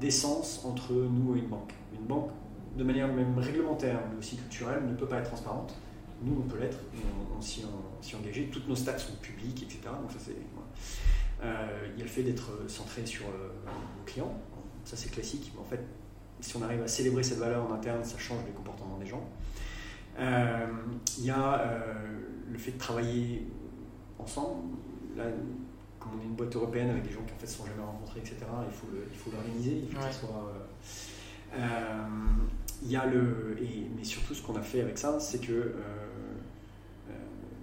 [SPEAKER 1] d'essence entre nous et une banque. Une banque, de manière même réglementaire, mais aussi culturelle, ne peut pas être transparente. Nous, on peut l'être, on, s'y engager. Toutes nos stats sont publiques, etc. Donc ça, c'est, euh, il y a le fait d'être centré sur le, client. Ça, c'est classique. Mais en fait, si on arrive à célébrer cette valeur en interne, ça change les comportements des gens. Euh, il y a euh, le fait de travailler ensemble comme on est une boîte européenne avec des gens qui en fait se sont jamais rencontrés, etc., il faut, il faut l'organiser, il faut que ça soit. Euh, euh, il y a le, et, mais surtout ce qu'on a fait avec ça, c'est que euh,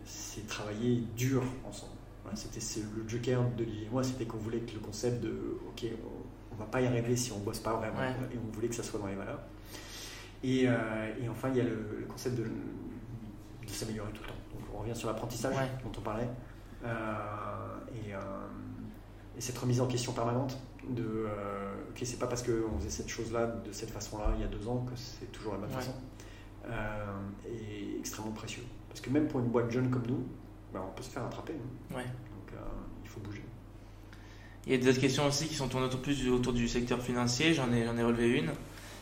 [SPEAKER 1] c'est travailler dur ensemble. c'était le joker de et moi, c'était qu'on voulait que le concept de ok, on, ne va pas y arriver si on bosse pas vraiment, et on voulait que ça soit dans les valeurs. Et, et enfin, il y a le, concept de, de s'améliorer tout le temps. Donc, on revient sur l'apprentissage dont on parlait. Euh, et, cette remise en question permanente de euh, ok c'est pas parce qu'on faisait cette chose là de cette façon là il y a deux ans que c'est toujours la bonne façon. Est euh, extrêmement précieux. Parce que même pour une boîte jeune comme nous bah, on peut se faire attraper hein. donc il faut bouger.
[SPEAKER 2] Il y a d'autres questions aussi qui sont tournées autour plus autour du secteur financier. J'en ai, ai relevé une.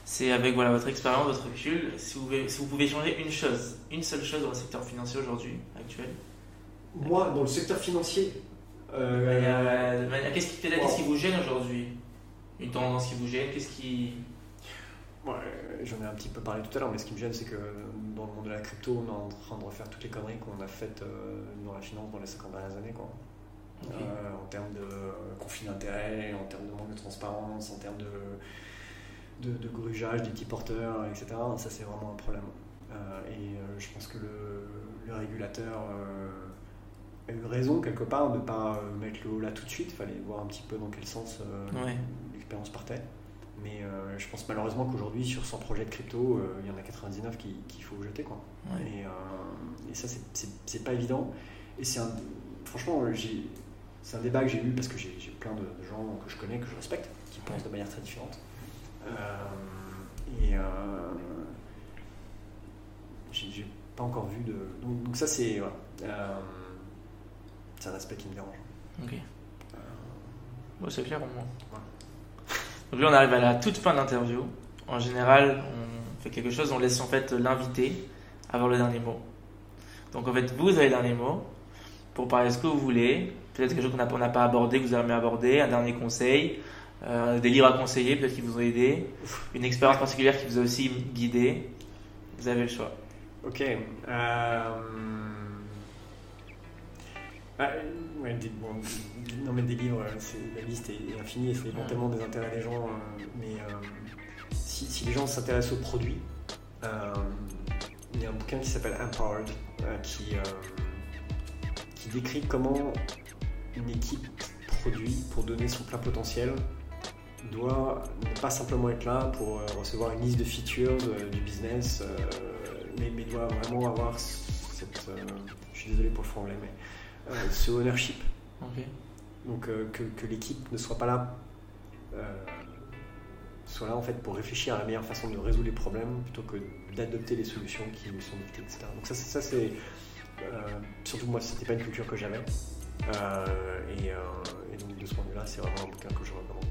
[SPEAKER 2] C'est avec voilà, votre expérience, votre recul, si vous, si vous pouvez changer une chose, une seule chose dans le secteur financier aujourd'hui, actuel
[SPEAKER 1] Moi, dans le secteur financier,
[SPEAKER 2] euh, qu'est-ce qui, qui, vous gêne aujourd'hui? Une tendance qui vous gêne Qu'est-ce qui.
[SPEAKER 1] J'en ai un petit peu parlé tout à l'heure, mais ce qui me gêne, c'est que dans le monde de la crypto, on est en train de refaire toutes les conneries qu'on a faites euh, dans la finance dans les 50 dernières années. Quoi. Euh, en termes de conflit d'intérêts, en termes de manque de transparence, en termes de, de, grugeage des petits porteurs, etc. Ça, c'est vraiment un problème. et je pense que le, le régulateur a eu raison quelque part de ne pas euh, mettre le haut là tout de suite. Il fallait voir un petit peu dans quel sens euh, l'expérience partait. Mais euh, je pense malheureusement qu'aujourd'hui, sur 100 projets de crypto, il y en a 99 qu'il faut jeter. Quoi. Et, et, ça, c'est pas évident. Et c'est un, franchement, c'est un débat que j'ai eu parce que j'ai plein de, gens que je connais, que je respecte, qui pensent de manière très différente. et j'ai pas encore vu de. Donc, ça, c'est. C'est un aspect qui me dérange.
[SPEAKER 2] Ok. Bon, c'est clair au moins. Donc là, on arrive à la toute fin de l'interview. En général, on fait quelque chose, on laisse en fait l'invité avoir le dernier mot. Donc en fait, vous avez le dernier mot pour parler de ce que vous voulez. Peut-être quelque chose qu'on n'a pas abordé, que vous avez aimé aborder, un dernier conseil, euh, des livres à conseiller, peut-être qui vous ont aidé, une expérience particulière qui vous a aussi guidé. Vous avez le choix.
[SPEAKER 1] Ok. Euh... Ah, ouais, des, bon, non mais des livres, la liste est infinie et ça dépend tellement des intérêts des gens. Euh, mais euh, si, si, les gens s'intéressent aux produits, euh, il y a un bouquin qui s'appelle Empowered qui, qui décrit comment une équipe produit pour donner son plein potentiel doit ne pas simplement être là pour recevoir une liste de features du business, mais, mais, doit vraiment avoir cette. je suis désolé pour le franglais, mais euh, ce ownership. Donc euh, que, l'équipe ne soit pas là, euh, soit là en fait pour réfléchir à la meilleure façon de résoudre les problèmes plutôt que d'adopter les solutions qui nous sont dictées, etc. Donc ça, ça c'est surtout moi, c'était pas une culture que j'avais. et, donc de ce point de vue-là, c'est vraiment un bouquin que je recommande.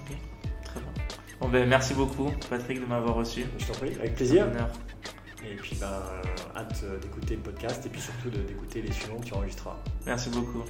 [SPEAKER 2] Ok, très bien. Bon ben merci beaucoup Patrick de m'avoir reçu.
[SPEAKER 1] Je t'en prie, avec plaisir. Et puis, ben, hâte d'écouter le podcast et puis surtout d'écouter les suivants que tu enregistreras.
[SPEAKER 2] Merci beaucoup.